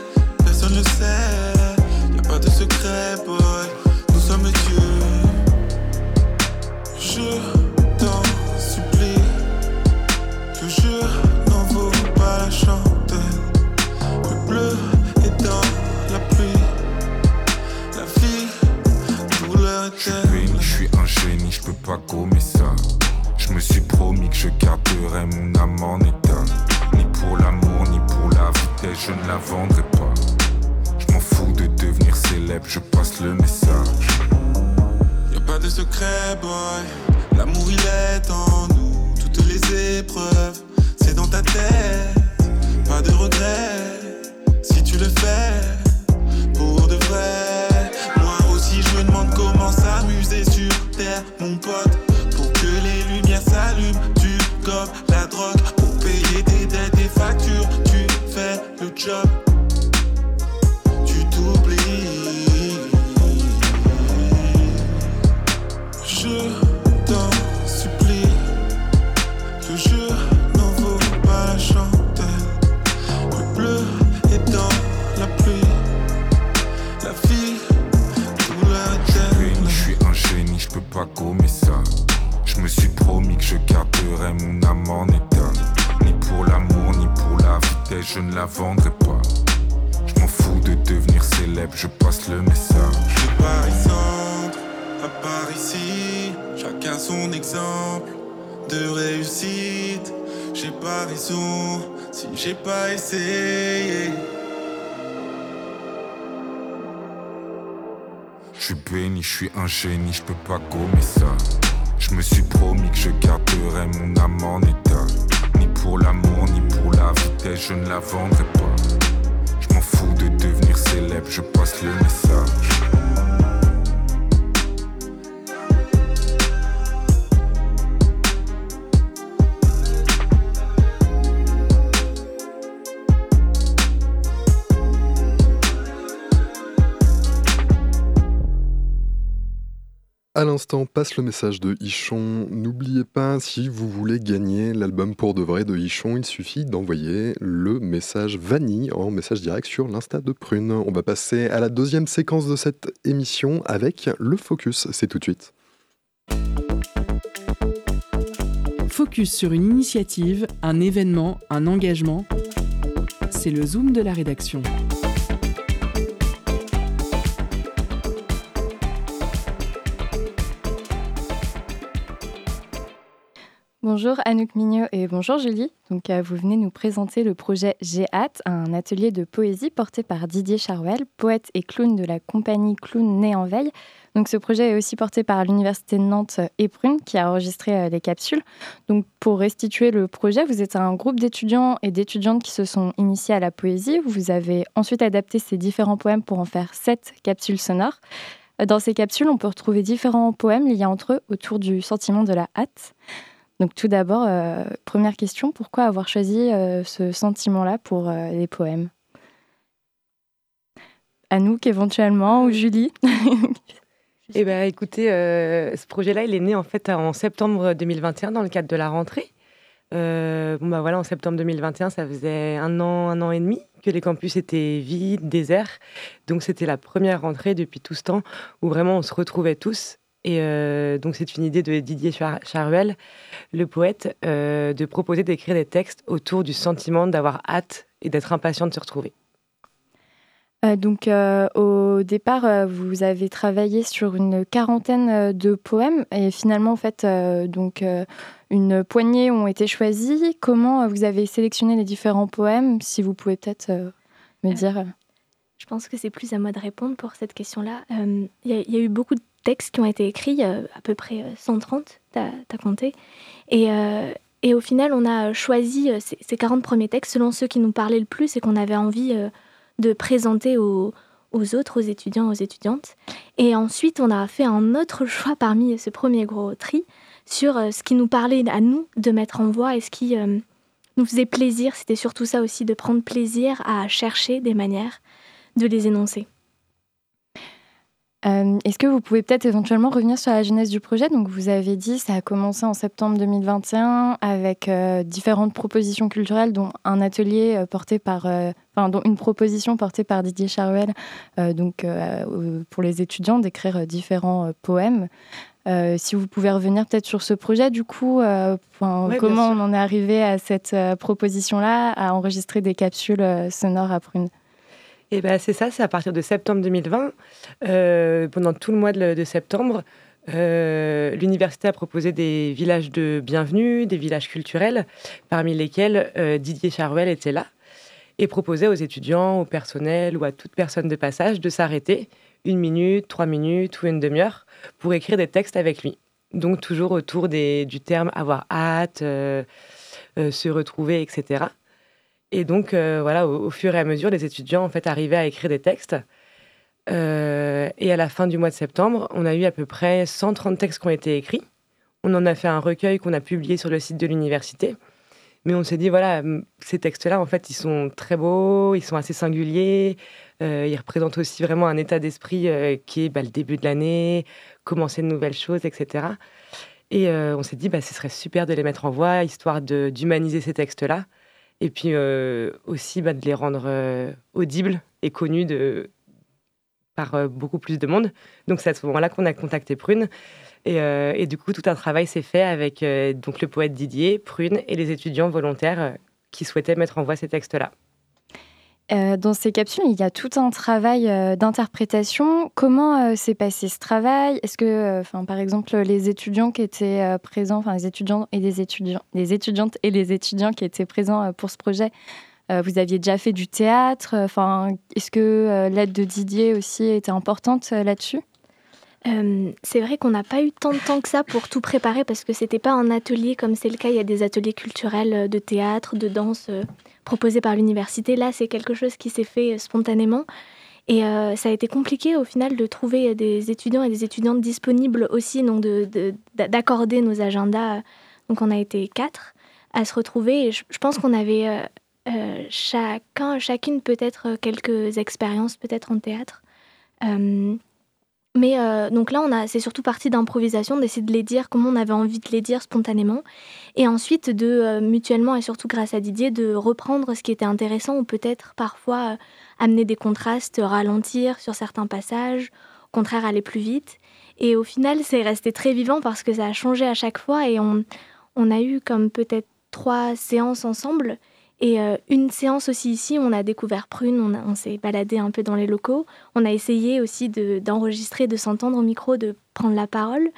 Personne le sait. Y a pas de secret, boy. Ça. Je me suis promis que je garderai mon âme en état. Ni pour l'amour, ni pour la vitesse, je ne la vendrai pas. Je m'en fous de devenir célèbre, je passe le message. Y a pas de secret, boy. L'amour il est en nous. Toutes les épreuves, c'est dans ta tête. Pas de regret si tu le fais pour de vrai. Mon pote. Pour que les lumières s'allument, tu comme la drogue. Pour payer tes dettes et factures, tu fais le job. Je ne la vendrai pas. Je m'en fous de devenir célèbre, je passe le message. De Paris centre à Paris ici, chacun son exemple de réussite. J'ai pas raison si j'ai pas essayé. Je suis béni, je suis un génie, je peux pas gommer ça. Je me suis promis que je garderai mon âme en état. Pour l'amour, ni pour la vitesse, je ne la vendrai pas. Je m'en fous de devenir célèbre, je passe le message. À l'instant, passe le message de Ichon. N'oubliez pas, si vous voulez gagner l'album pour de vrai de Ichon, il suffit d'envoyer le message vanille en message direct sur l'Insta de Prune. On va passer à la deuxième séquence de cette émission avec le focus. C'est tout de suite. Focus sur une initiative, un événement, un engagement. C'est le zoom de la rédaction. Bonjour Anouk Mignot et bonjour Julie. Donc, euh, vous venez nous présenter le projet J'ai hâte, un atelier de poésie porté par Didier Charwell, poète et clown de la compagnie Clown Né en Veille. Donc, ce projet est aussi porté par l'Université de Nantes et Prune qui a enregistré euh, les capsules. Donc, pour restituer le projet, vous êtes un groupe d'étudiants et d'étudiantes qui se sont initiés à la poésie. Vous avez ensuite adapté ces différents poèmes pour en faire sept capsules sonores. Dans ces capsules, on peut retrouver différents poèmes liés entre eux autour du sentiment de la hâte. Donc tout d'abord, euh, première question, pourquoi avoir choisi euh, ce sentiment-là pour euh, les poèmes? Anouk éventuellement ou Julie? Eh ben, écoutez, ce projet-là, il est né en fait en septembre 2021 dans le cadre de la rentrée. bon bah voilà, en septembre 2021, ça faisait un an, un an et demi que les campus étaient vides, déserts. Donc c'était la première rentrée depuis tout ce temps où vraiment on se retrouvait tous et euh, donc, c'est une idée de Didier Charuel, le poète, euh, de proposer d'écrire des textes autour du sentiment d'avoir hâte et d'être impatient de se retrouver. Euh, donc, au départ, vous avez travaillé sur une quarantaine de poèmes et finalement, en fait, donc une poignée ont été choisis. Comment vous avez sélectionné les différents poèmes Si vous pouvez peut-être me dire? Je pense que c'est plus à moi de répondre pour cette question-là. Il y, y, a eu beaucoup de textes qui ont été écrits, à peu près 130, tu as, compté. Et, euh, et, au final, on a choisi euh, ces, 40 premiers textes selon ceux qui nous parlaient le plus et qu'on avait envie euh, de présenter aux, aux, autres, aux étudiants, aux étudiantes. Et ensuite, on a fait un autre choix parmi ce premier gros tri sur ce qui nous parlait à nous de mettre en voix et ce qui nous faisait plaisir. C'était surtout ça aussi, de prendre plaisir à chercher des manières de les énoncer. Euh, est-ce que vous pouvez peut-être éventuellement revenir sur la genèse du projet? Donc, vous avez dit ça a commencé en septembre 2021 avec euh, différentes propositions culturelles, dont un atelier euh, porté par, enfin, dont une proposition portée par Didier Charuel, donc pour les étudiants d'écrire différents poèmes. si vous pouvez revenir peut-être sur ce projet, du coup, comment on en est arrivé à cette proposition-là, à enregistrer des capsules sonores à Prune et ben c'est ça, c'est à partir de septembre 2020. Euh, pendant tout le mois de, septembre, euh, l'université a proposé des villages de bienvenue, des villages culturels, parmi lesquels euh, Didier Charuel était là, et proposait aux étudiants, au personnel ou à toute personne de passage de s'arrêter une minute, trois minutes ou une demi-heure pour écrire des textes avec lui. Donc toujours autour du terme avoir hâte, se retrouver, etc. Et donc, euh, voilà, au, fur et à mesure, les étudiants en fait arrivaient à écrire des textes. Euh, et à la fin du mois de septembre, on a eu à peu près 130 textes qui ont été écrits. On en a fait un recueil qu'on a publié sur le site de l'université. Mais on s'est dit, voilà, ces textes-là, en fait, ils sont très beaux, ils sont assez singuliers. Euh, ils représentent aussi vraiment un état d'esprit qui est bah, le début de l'année, commencer de nouvelles choses, etc. Et on s'est dit, bah, ce serait super de les mettre en voix, histoire d'humaniser ces textes-là et puis euh, aussi bah, de les rendre euh, audibles et connus par euh, beaucoup plus de monde. Donc c'est à ce moment-là qu'on a contacté Prune. Et, et, du coup, tout un travail s'est fait avec donc le poète Didier, Prune et les étudiants volontaires qui souhaitaient mettre en voix ces textes-là. Euh, dans ces capsules, il y a tout un travail euh, d'interprétation. Comment euh, s'est passé ce travail? Est-ce que, par exemple, les étudiants qui étaient présents, enfin les étudiants et les étudiants, les étudiantes et les étudiants qui étaient présents pour ce projet, vous aviez déjà fait du théâtre? Enfin, est-ce que l'aide de Didier aussi était importante là-dessus? Euh, c'est vrai qu'on n'a pas eu tant de temps que ça pour tout préparer parce que c'était pas un atelier comme c'est le cas. Il y a des ateliers culturels euh, de théâtre, de danse euh, proposés par l'université. Là, c'est quelque chose qui s'est fait spontanément. Et ça a été compliqué au final de trouver des étudiants et des étudiantes disponibles aussi, donc de- de- d'accorder nos agendas. Donc on a été quatre à se retrouver. Et je, je pense qu'on avait chacun, chacune peut-être quelques expériences peut-être en théâtre. Mais euh, donc là, on a, c'est surtout parti d'improvisation, d'essayer de les dire comme on avait envie de les dire spontanément, et ensuite de euh, mutuellement et surtout grâce à Didier de reprendre ce qui était intéressant ou peut-être parfois euh, amener des contrastes, ralentir sur certains passages, au contraire aller plus vite. Et au final, c'est resté très vivant parce que ça a changé à chaque fois et on, on a eu comme peut-être trois séances ensemble. Et euh, une séance aussi ici, on a découvert Prune, on, s'est baladé un peu dans les locaux. On a essayé aussi de- d'enregistrer, de, s'entendre au micro, de prendre la parole.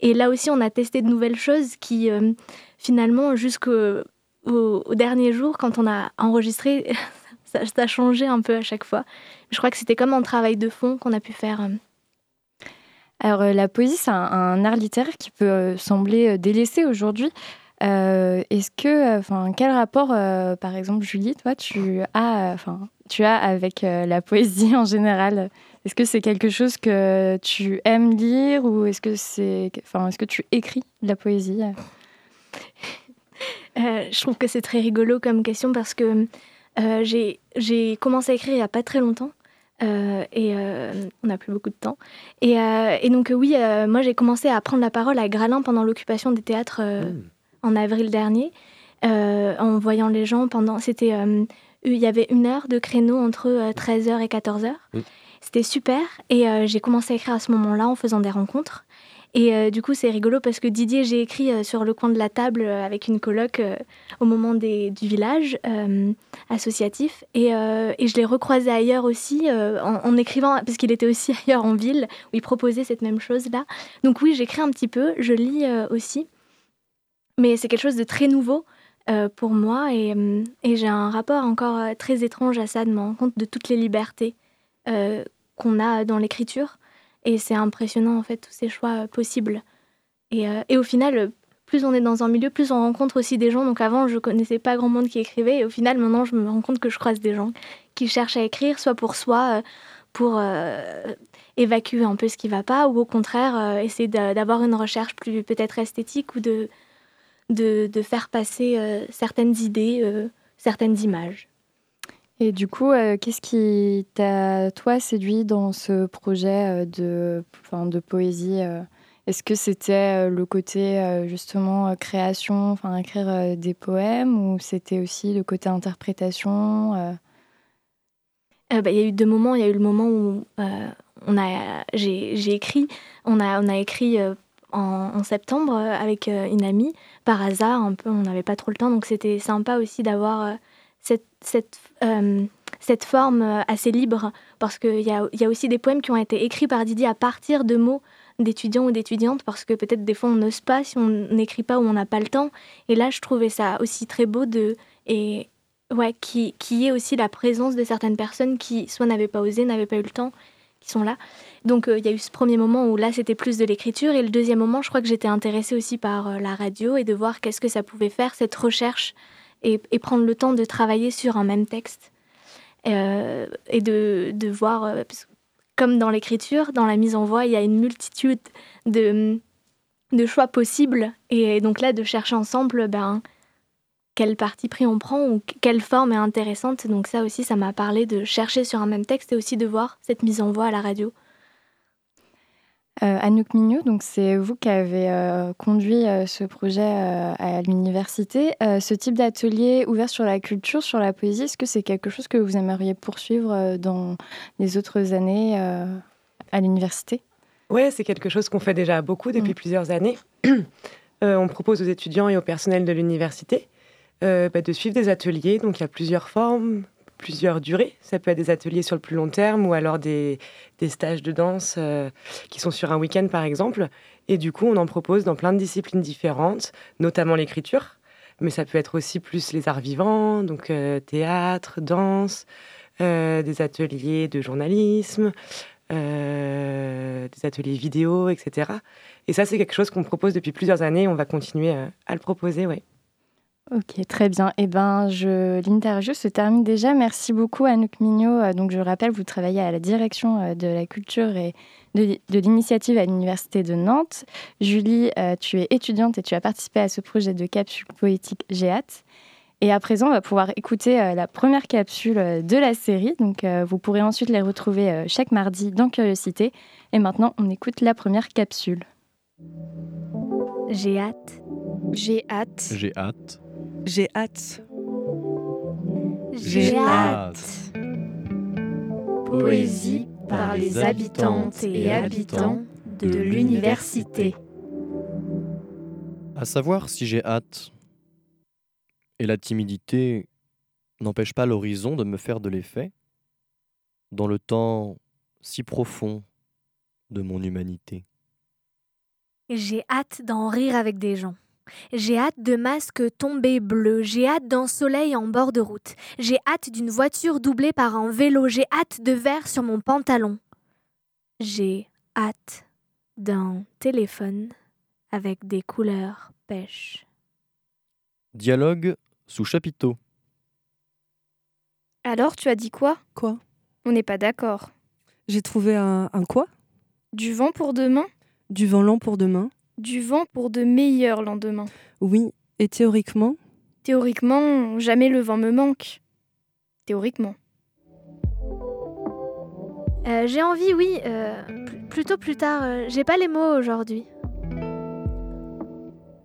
Et là aussi, on a testé de nouvelles choses qui, euh, finalement, jusqu'au au, au dernier jour, quand on a enregistré, ça, ça a changé un peu à chaque fois. Je crois que c'était comme un travail de fond qu'on a pu faire. euh. Alors, la poésie, c'est un, art littéraire qui peut sembler délaissé aujourd'hui. Euh, Est-ce que, enfin, quel rapport, euh, par exemple, Julie, toi, tu as, enfin, tu as avec euh, la poésie en général? Est-ce que c'est quelque chose que tu aimes lire ou est-ce que c'est, enfin, est-ce que tu écris de la poésie? Euh, je trouve que c'est très rigolo comme question parce que euh, j'ai commencé à écrire il n'y a pas très longtemps. euh, et euh, on n'a plus beaucoup de temps. Et, euh, et donc, euh, oui, euh, moi j'ai commencé à prendre la parole à Gralin pendant l'occupation des théâtres euh, en avril dernier, euh, en voyant les gens pendant. C'était. euh, il y avait une heure de créneau entre euh, 13h et 14h. Mm. C'était super. Et euh, j'ai commencé à écrire à ce moment-là en faisant des rencontres. Et euh, du coup, c'est rigolo parce que Didier, j'ai écrit euh, sur le coin de la table euh, avec une coloc euh, au moment des, du village euh, associatif. Et, euh, et je l'ai recroisé ailleurs aussi euh, en, en écrivant, parce qu'il était aussi ailleurs en ville où il proposait cette même chose-là. Donc oui, j'écris un petit peu, je lis euh, aussi. Mais c'est quelque chose de très nouveau euh, pour moi et, euh, et j'ai un rapport encore euh, très étrange à ça, de me rendre compte de toutes les libertés qu'on a dans l'écriture. Et c'est impressionnant, en fait, tous ces choix possibles. Et, au final, plus on est dans un milieu, plus on rencontre aussi des gens. Donc avant, je connaissais pas grand monde qui écrivait. Et au final, maintenant, je me rends compte que je croise des gens qui cherchent à écrire, soit pour soi, pour évacuer un peu ce qui va pas, ou au contraire, essayer d'a- d'avoir une recherche plus peut-être esthétique ou de, de, de faire passer euh, certaines idées, euh, certaines images. Et du coup, euh, qu'est-ce qui t'a, toi, séduit dans ce projet de, de poésie Est-ce que c'était le côté, justement, création, enfin, écrire des poèmes, ou c'était aussi le côté interprétation Euh, bah, Il y a eu deux moments. Il y a eu le moment où euh, on a, j'ai, j'ai écrit, on a, on a écrit euh, en, septembre euh, avec euh, une amie, par hasard, un peu, on n'avait pas trop le temps, donc c'était sympa aussi d'avoir euh, cette, cette, cette forme assez libre, parce qu'il y a, y a aussi des poèmes qui ont été écrits par Didier à partir de mots d'étudiants ou d'étudiantes, parce que peut-être des fois on n'ose pas si on n'écrit pas ou on n'a pas le temps. Et là, je trouvais ça aussi très beau de... Et, ouais, qui, qui est aussi la présence de certaines personnes qui soit n'avaient pas osé, n'avaient pas eu le temps, qui sont là. Donc euh, il y a eu ce premier moment où là c'était plus de l'écriture et le deuxième moment je crois que j'étais intéressée aussi par euh, la radio et de voir qu'est-ce que ça pouvait faire cette recherche et, et prendre le temps de travailler sur un même texte Euh, et de, de voir comme dans l'écriture, dans la mise en voix, il y a une multitude de, de choix possibles et donc là de chercher ensemble ben, quel parti pris on prend ou quelle forme est intéressante. Donc ça aussi, ça m'a parlé de chercher sur un même texte et aussi de voir cette mise en voix à la radio. Euh, Anouk Mignot, donc c'est vous qui avez euh, conduit euh, ce projet à l'université. Ce type d'atelier ouvert sur la culture, sur la poésie, est-ce que c'est quelque chose que vous aimeriez poursuivre dans les autres années à l'université? Ouais, c'est quelque chose qu'on fait déjà beaucoup depuis plusieurs années. On propose aux étudiants et au personnel de l'université bah, de suivre des ateliers. Donc il y a plusieurs formes, plusieurs durées. Ça peut être des ateliers sur le plus long terme ou alors des, stages de danse euh, qui sont sur un week-end par exemple. Et du coup, on en propose dans plein de disciplines différentes, notamment l'écriture. Mais ça peut être aussi plus les arts vivants, donc euh, théâtre, danse, euh, des ateliers de journalisme, des ateliers vidéo, etc. Et ça, c'est quelque chose qu'on propose depuis plusieurs années. On va continuer à le proposer, oui. Ok, très bien. Eh ben, je... l'interview se termine déjà. Merci beaucoup Anouk Mignot. Euh, Donc, je rappelle, vous travaillez à la direction euh, de la culture et de, de l'initiative à l'Université de Nantes. Julie, euh, tu es étudiante et tu as participé à ce projet de capsule poétique Géat. Et à présent, on va pouvoir écouter euh, la première capsule de la série. Donc, euh, vous pourrez ensuite les retrouver euh, chaque mardi dans Curiosité. Et maintenant, on écoute la première capsule. J'ai hâte. J'ai hâte. J'ai hâte. J'ai hâte. J'ai hâte. Poésie par les habitantes et habitants de l'université. À savoir si j'ai hâte. Et la timidité n'empêche pas l'horizon de me faire de l'effet dans le temps si profond de mon humanité. J'ai hâte d'en rire avec des gens. J'ai hâte de masques tombés bleus. J'ai hâte d'un soleil en bord de route. J'ai hâte d'une voiture doublée par un vélo. J'ai hâte de verre sur mon pantalon. J'ai hâte d'un téléphone avec des couleurs pêche. Dialogue sous chapiteau. Alors, tu as dit quoi? Quoi? On n'est pas d'accord. J'ai trouvé un, un quoi? Du vent pour demain? Du vent lent pour demain Du vent pour de meilleurs lendemains. Oui, et théoriquement? Théoriquement, jamais le vent me manque. Théoriquement. Euh, j'ai envie, oui, euh, pl- plutôt plus tard. euh, j'ai pas les mots aujourd'hui.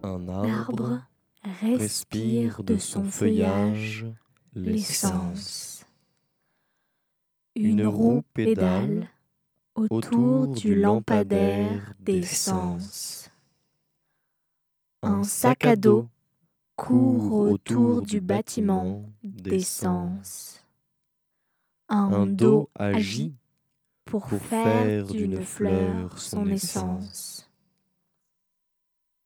Un L'arbre arbre respire de son feuillage l'essence. Une roue pédale autour du lampadaire d'essence. Un sac à dos court autour du bâtiment d'essence. Un dos agit pour faire d'une fleur son essence.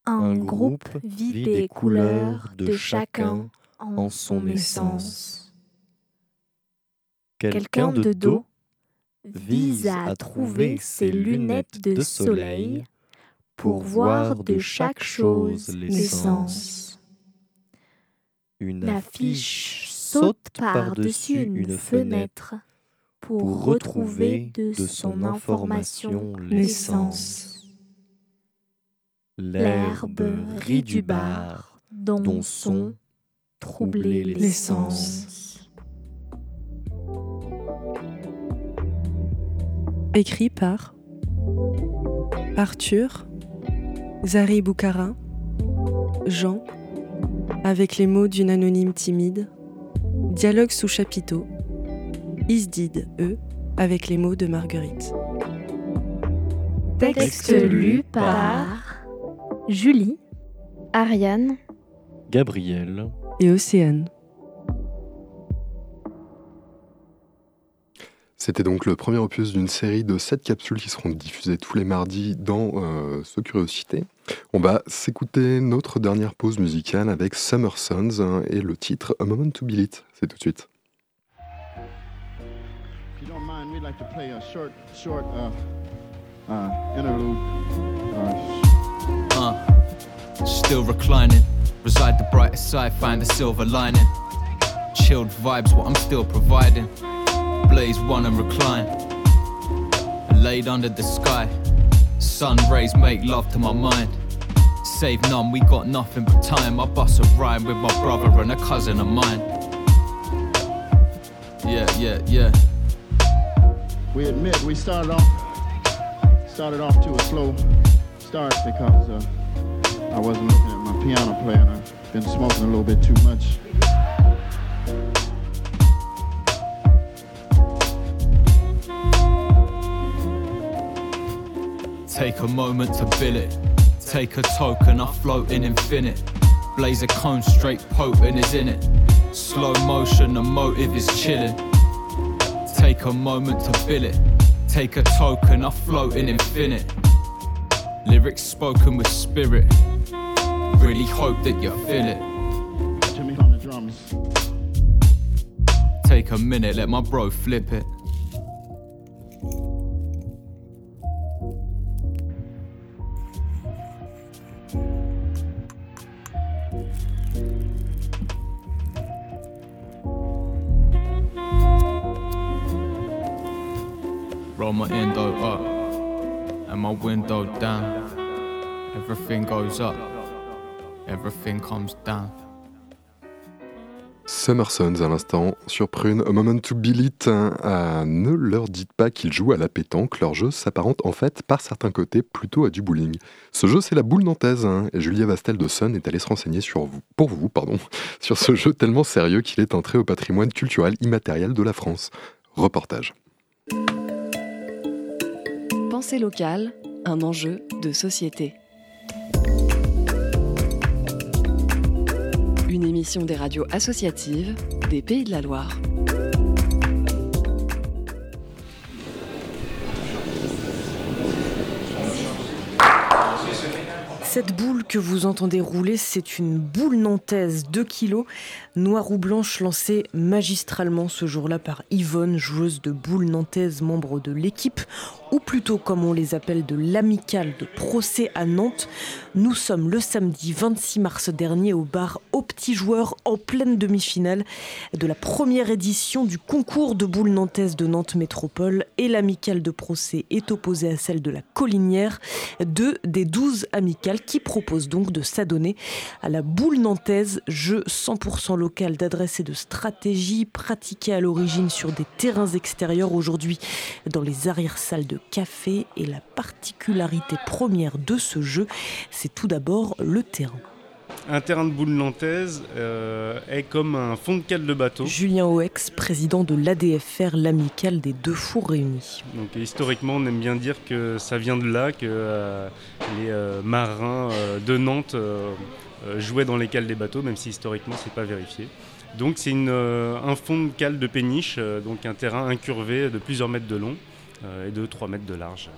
Un groupe vit des couleurs de chacun en son essence. Quelqu'un de dos vise à trouver ses lunettes de soleil pour voir de chaque chose l'essence. Une L'affiche saute par-dessus une fenêtre pour retrouver de son information l'essence. L'herbe rit du bar dont son troublé l'essence. Écrit par Arthur, Zari Boukara, Jean, avec les mots d'une anonyme timide, Dialogue sous chapiteau, Isdid, E, avec les mots de Marguerite. Texte lu par Julie, Ariane, Gabriel Et Océane. C'était donc le premier opus d'une série de sept capsules qui seront diffusées tous les mardis dans euh, ce Curiosité. On va s'écouter notre dernière pause musicale avec Summer Sons hein, et le titre A Moment to Be Lit. C'est tout de suite. If you don't mind, we'd like to play a short, short uh, uh, interlude. Uh, still reclining. Reside the brighter side, find the silver lining. Chilled vibes, what I'm still providing. Blaze one and recline. Laid under the sky. Sun rays make love to my mind. Save none, we got nothing but time. I bust a rhyme with my brother and a cousin of mine. Yeah, yeah, yeah. we admit we started off started off to a slow start because uh, I wasn't looking at my piano player and I've been smoking a little bit too much. Take a moment to bill it. Take a token, I float in infinite. Blaze a cone straight potent is in it. Slow motion, the motive is chilling. Take a moment to bill it. Take a token, I float in infinite. Lyrics spoken with spirit. Really hope that you feel it. Jimmy on the drums. Take a minute, let my bro flip it. Summer Sons à l'instant, sur Prune, Moment to Be Lit. Ah, ne leur dites pas qu'ils jouent à la pétanque, leur jeu s'apparente en fait par certains côtés plutôt à du bowling. Ce jeu c'est la boule nantaise, hein, et Julia Vastel de Sun est allée se renseigner sur vous, pour vous pardon, sur ce jeu tellement sérieux qu'il est entré au patrimoine culturel immatériel de la France. Reportage. Pensée locale, un enjeu de société. Une émission des radios associatives des Pays de la Loire. Cette boule que vous entendez rouler, c'est une boule nantaise 2 kilos, noire ou blanche, lancée magistralement ce jour-là par Yvonne, joueuse de boule nantaise, membre de l'équipe, ou plutôt comme on les appelle de l'amicale de procès à Nantes. Nous sommes le samedi 26 mars dernier au bar Au Petit Joueur en pleine demi-finale de la première édition du concours de boule nantaise de Nantes Métropole. Et l'amicale de procès est opposée à celle de la Collinière, deux des 12 amicales qui proposent donc de s'adonner à la boule nantaise, jeu 100% local d'adresse et de stratégie pratiqué à l'origine sur des terrains extérieurs aujourd'hui dans les arrière-salles de café et la particularité première de ce jeu, c'est tout d'abord le terrain. Un terrain de boule nantaise euh, est comme un fond de cale de bateau. Julien Oex, président de l'ADFR, l'amicale des deux fours réunis. Donc historiquement, on aime bien dire que ça vient de là, que euh, les euh, marins de Nantes jouaient dans les cales des bateaux, même si historiquement c'est pas vérifié. Donc c'est un fond de cale de péniche, donc un terrain incurvé de plusieurs mètres de long et de 3 mètres de large.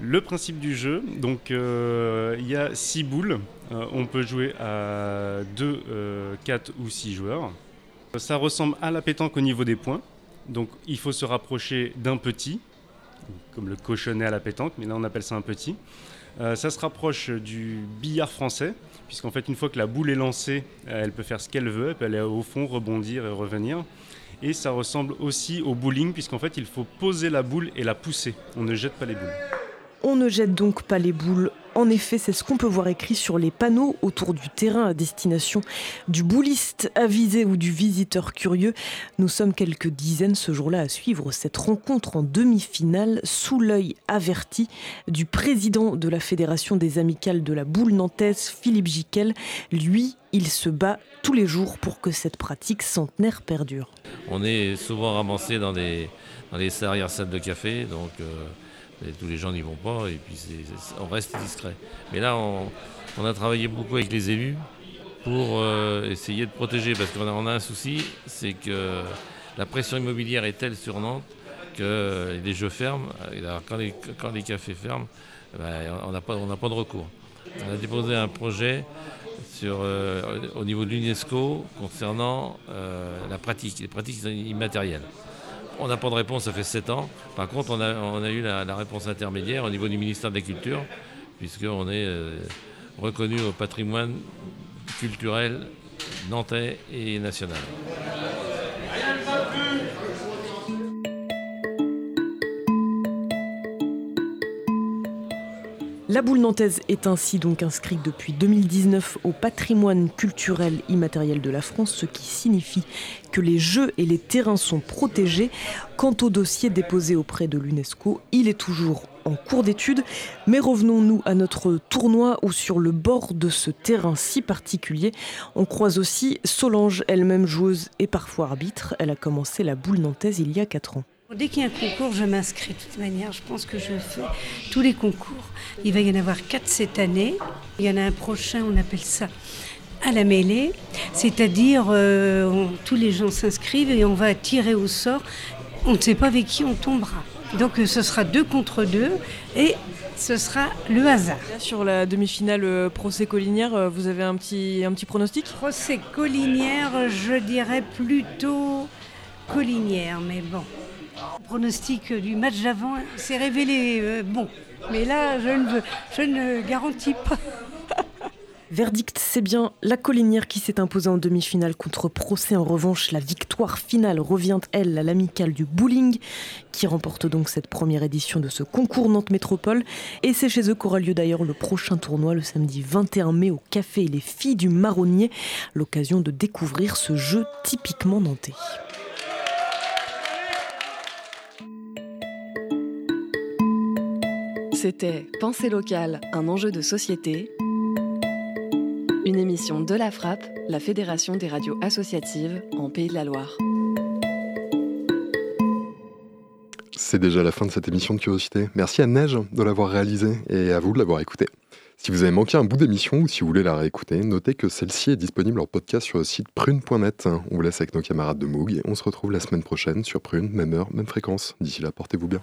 Le principe du jeu, donc euh, il y a 6 boules, Euh, on peut jouer à 2, 4 ou 6 joueurs. Ça ressemble à la pétanque au niveau des points, donc il faut se rapprocher d'un petit, comme le cochonnet à la pétanque, mais là on appelle ça un petit. Euh, ça se rapproche du billard français, puisqu'en fait une fois que la boule est lancée, euh, elle peut faire ce qu'elle veut, elle peut aller au fond, rebondir et revenir. Et ça ressemble aussi au bowling, puisqu'en fait il faut poser la boule et la pousser. On ne jette pas les boules. On ne jette donc pas les boules. En effet, c'est ce qu'on peut voir écrit sur les panneaux autour du terrain à destination du bouliste avisé ou du visiteur curieux. Nous sommes quelques dizaines ce jour-là à suivre cette rencontre en demi-finale sous l'œil averti du président de la Fédération des amicales de la boule nantaise, Philippe Giquel. Lui, il se bat tous les jours pour que cette pratique centenaire perdure. On est souvent ramassé dans les arrière-salles de café, euh, tous les gens n'y vont pas, et puis on reste discret. Mais là, on, a travaillé beaucoup avec les élus pour euh, essayer de protéger, parce qu'on a, un souci, c'est que la pression immobilière est telle sur Nantes que les jeux ferment. Quand, les, cafés ferment, ben, on n'a pas, de recours. On a déposé un projet euh, au niveau de l'UNESCO concernant euh, la pratique, les pratiques immatérielles. On n'a pas de réponse, ça fait 7 ans. Par contre, on a, eu la, la réponse intermédiaire au niveau du ministère de la Culture, puisqu'on est euh, reconnu au patrimoine culturel nantais et national. La boule nantaise est ainsi donc inscrite depuis 2019 au patrimoine culturel immatériel de la France, ce qui signifie que les jeux et les terrains sont protégés. Quant au dossier déposé auprès de l'UNESCO, il est toujours en cours d'étude. Mais revenons-nous à notre tournoi où sur le bord de ce terrain si particulier, on croise aussi Solange, elle-même joueuse et parfois arbitre. Elle a commencé la boule nantaise il y a 4 ans. Dès qu'il y a un concours, je m'inscris de toute manière. Je pense que je fais tous les concours. Il va y en avoir quatre cette année. Il y en a un prochain, on appelle ça à la mêlée. C'est-à-dire, euh, tous les gens s'inscrivent et on va tirer au sort. On ne sait pas avec qui on tombera. Donc euh, ce sera deux contre deux et ce sera le hasard. Là, sur la demi-finale euh, procès collinière, euh, vous avez un petit, un petit pronostic? Procès collinière, je dirais plutôt collinière, mais bon. Le pronostic du match d'avant s'est révélé euh, bon. Mais là, je ne, veux- je ne garantis pas. Verdict, c'est bien la collinière qui s'est imposée en demi-finale contre Procès. En revanche, la victoire finale revient, elle, à l'amicale du bowling, qui remporte donc cette première édition de ce concours Nantes Métropole. Et c'est chez eux qu'aura lieu d'ailleurs le prochain tournoi, le samedi 21 mai, au Café Les Filles du Marronnier. L'occasion de découvrir ce jeu typiquement nantais. C'était Pensée locale, un enjeu de société une émission de la Frappe, la Fédération des radios associatives en Pays de la Loire. C'est déjà la fin de cette émission de Curiosité. Merci à Neige de l'avoir réalisée et à vous de l'avoir écoutée. Si vous avez manqué un bout d'émission ou si vous voulez la réécouter, notez que celle-ci est disponible en podcast sur le site prune.net. On vous laisse avec nos camarades de Moog et on se retrouve la semaine prochaine sur Prune, même heure, même fréquence. D'ici là, portez-vous bien.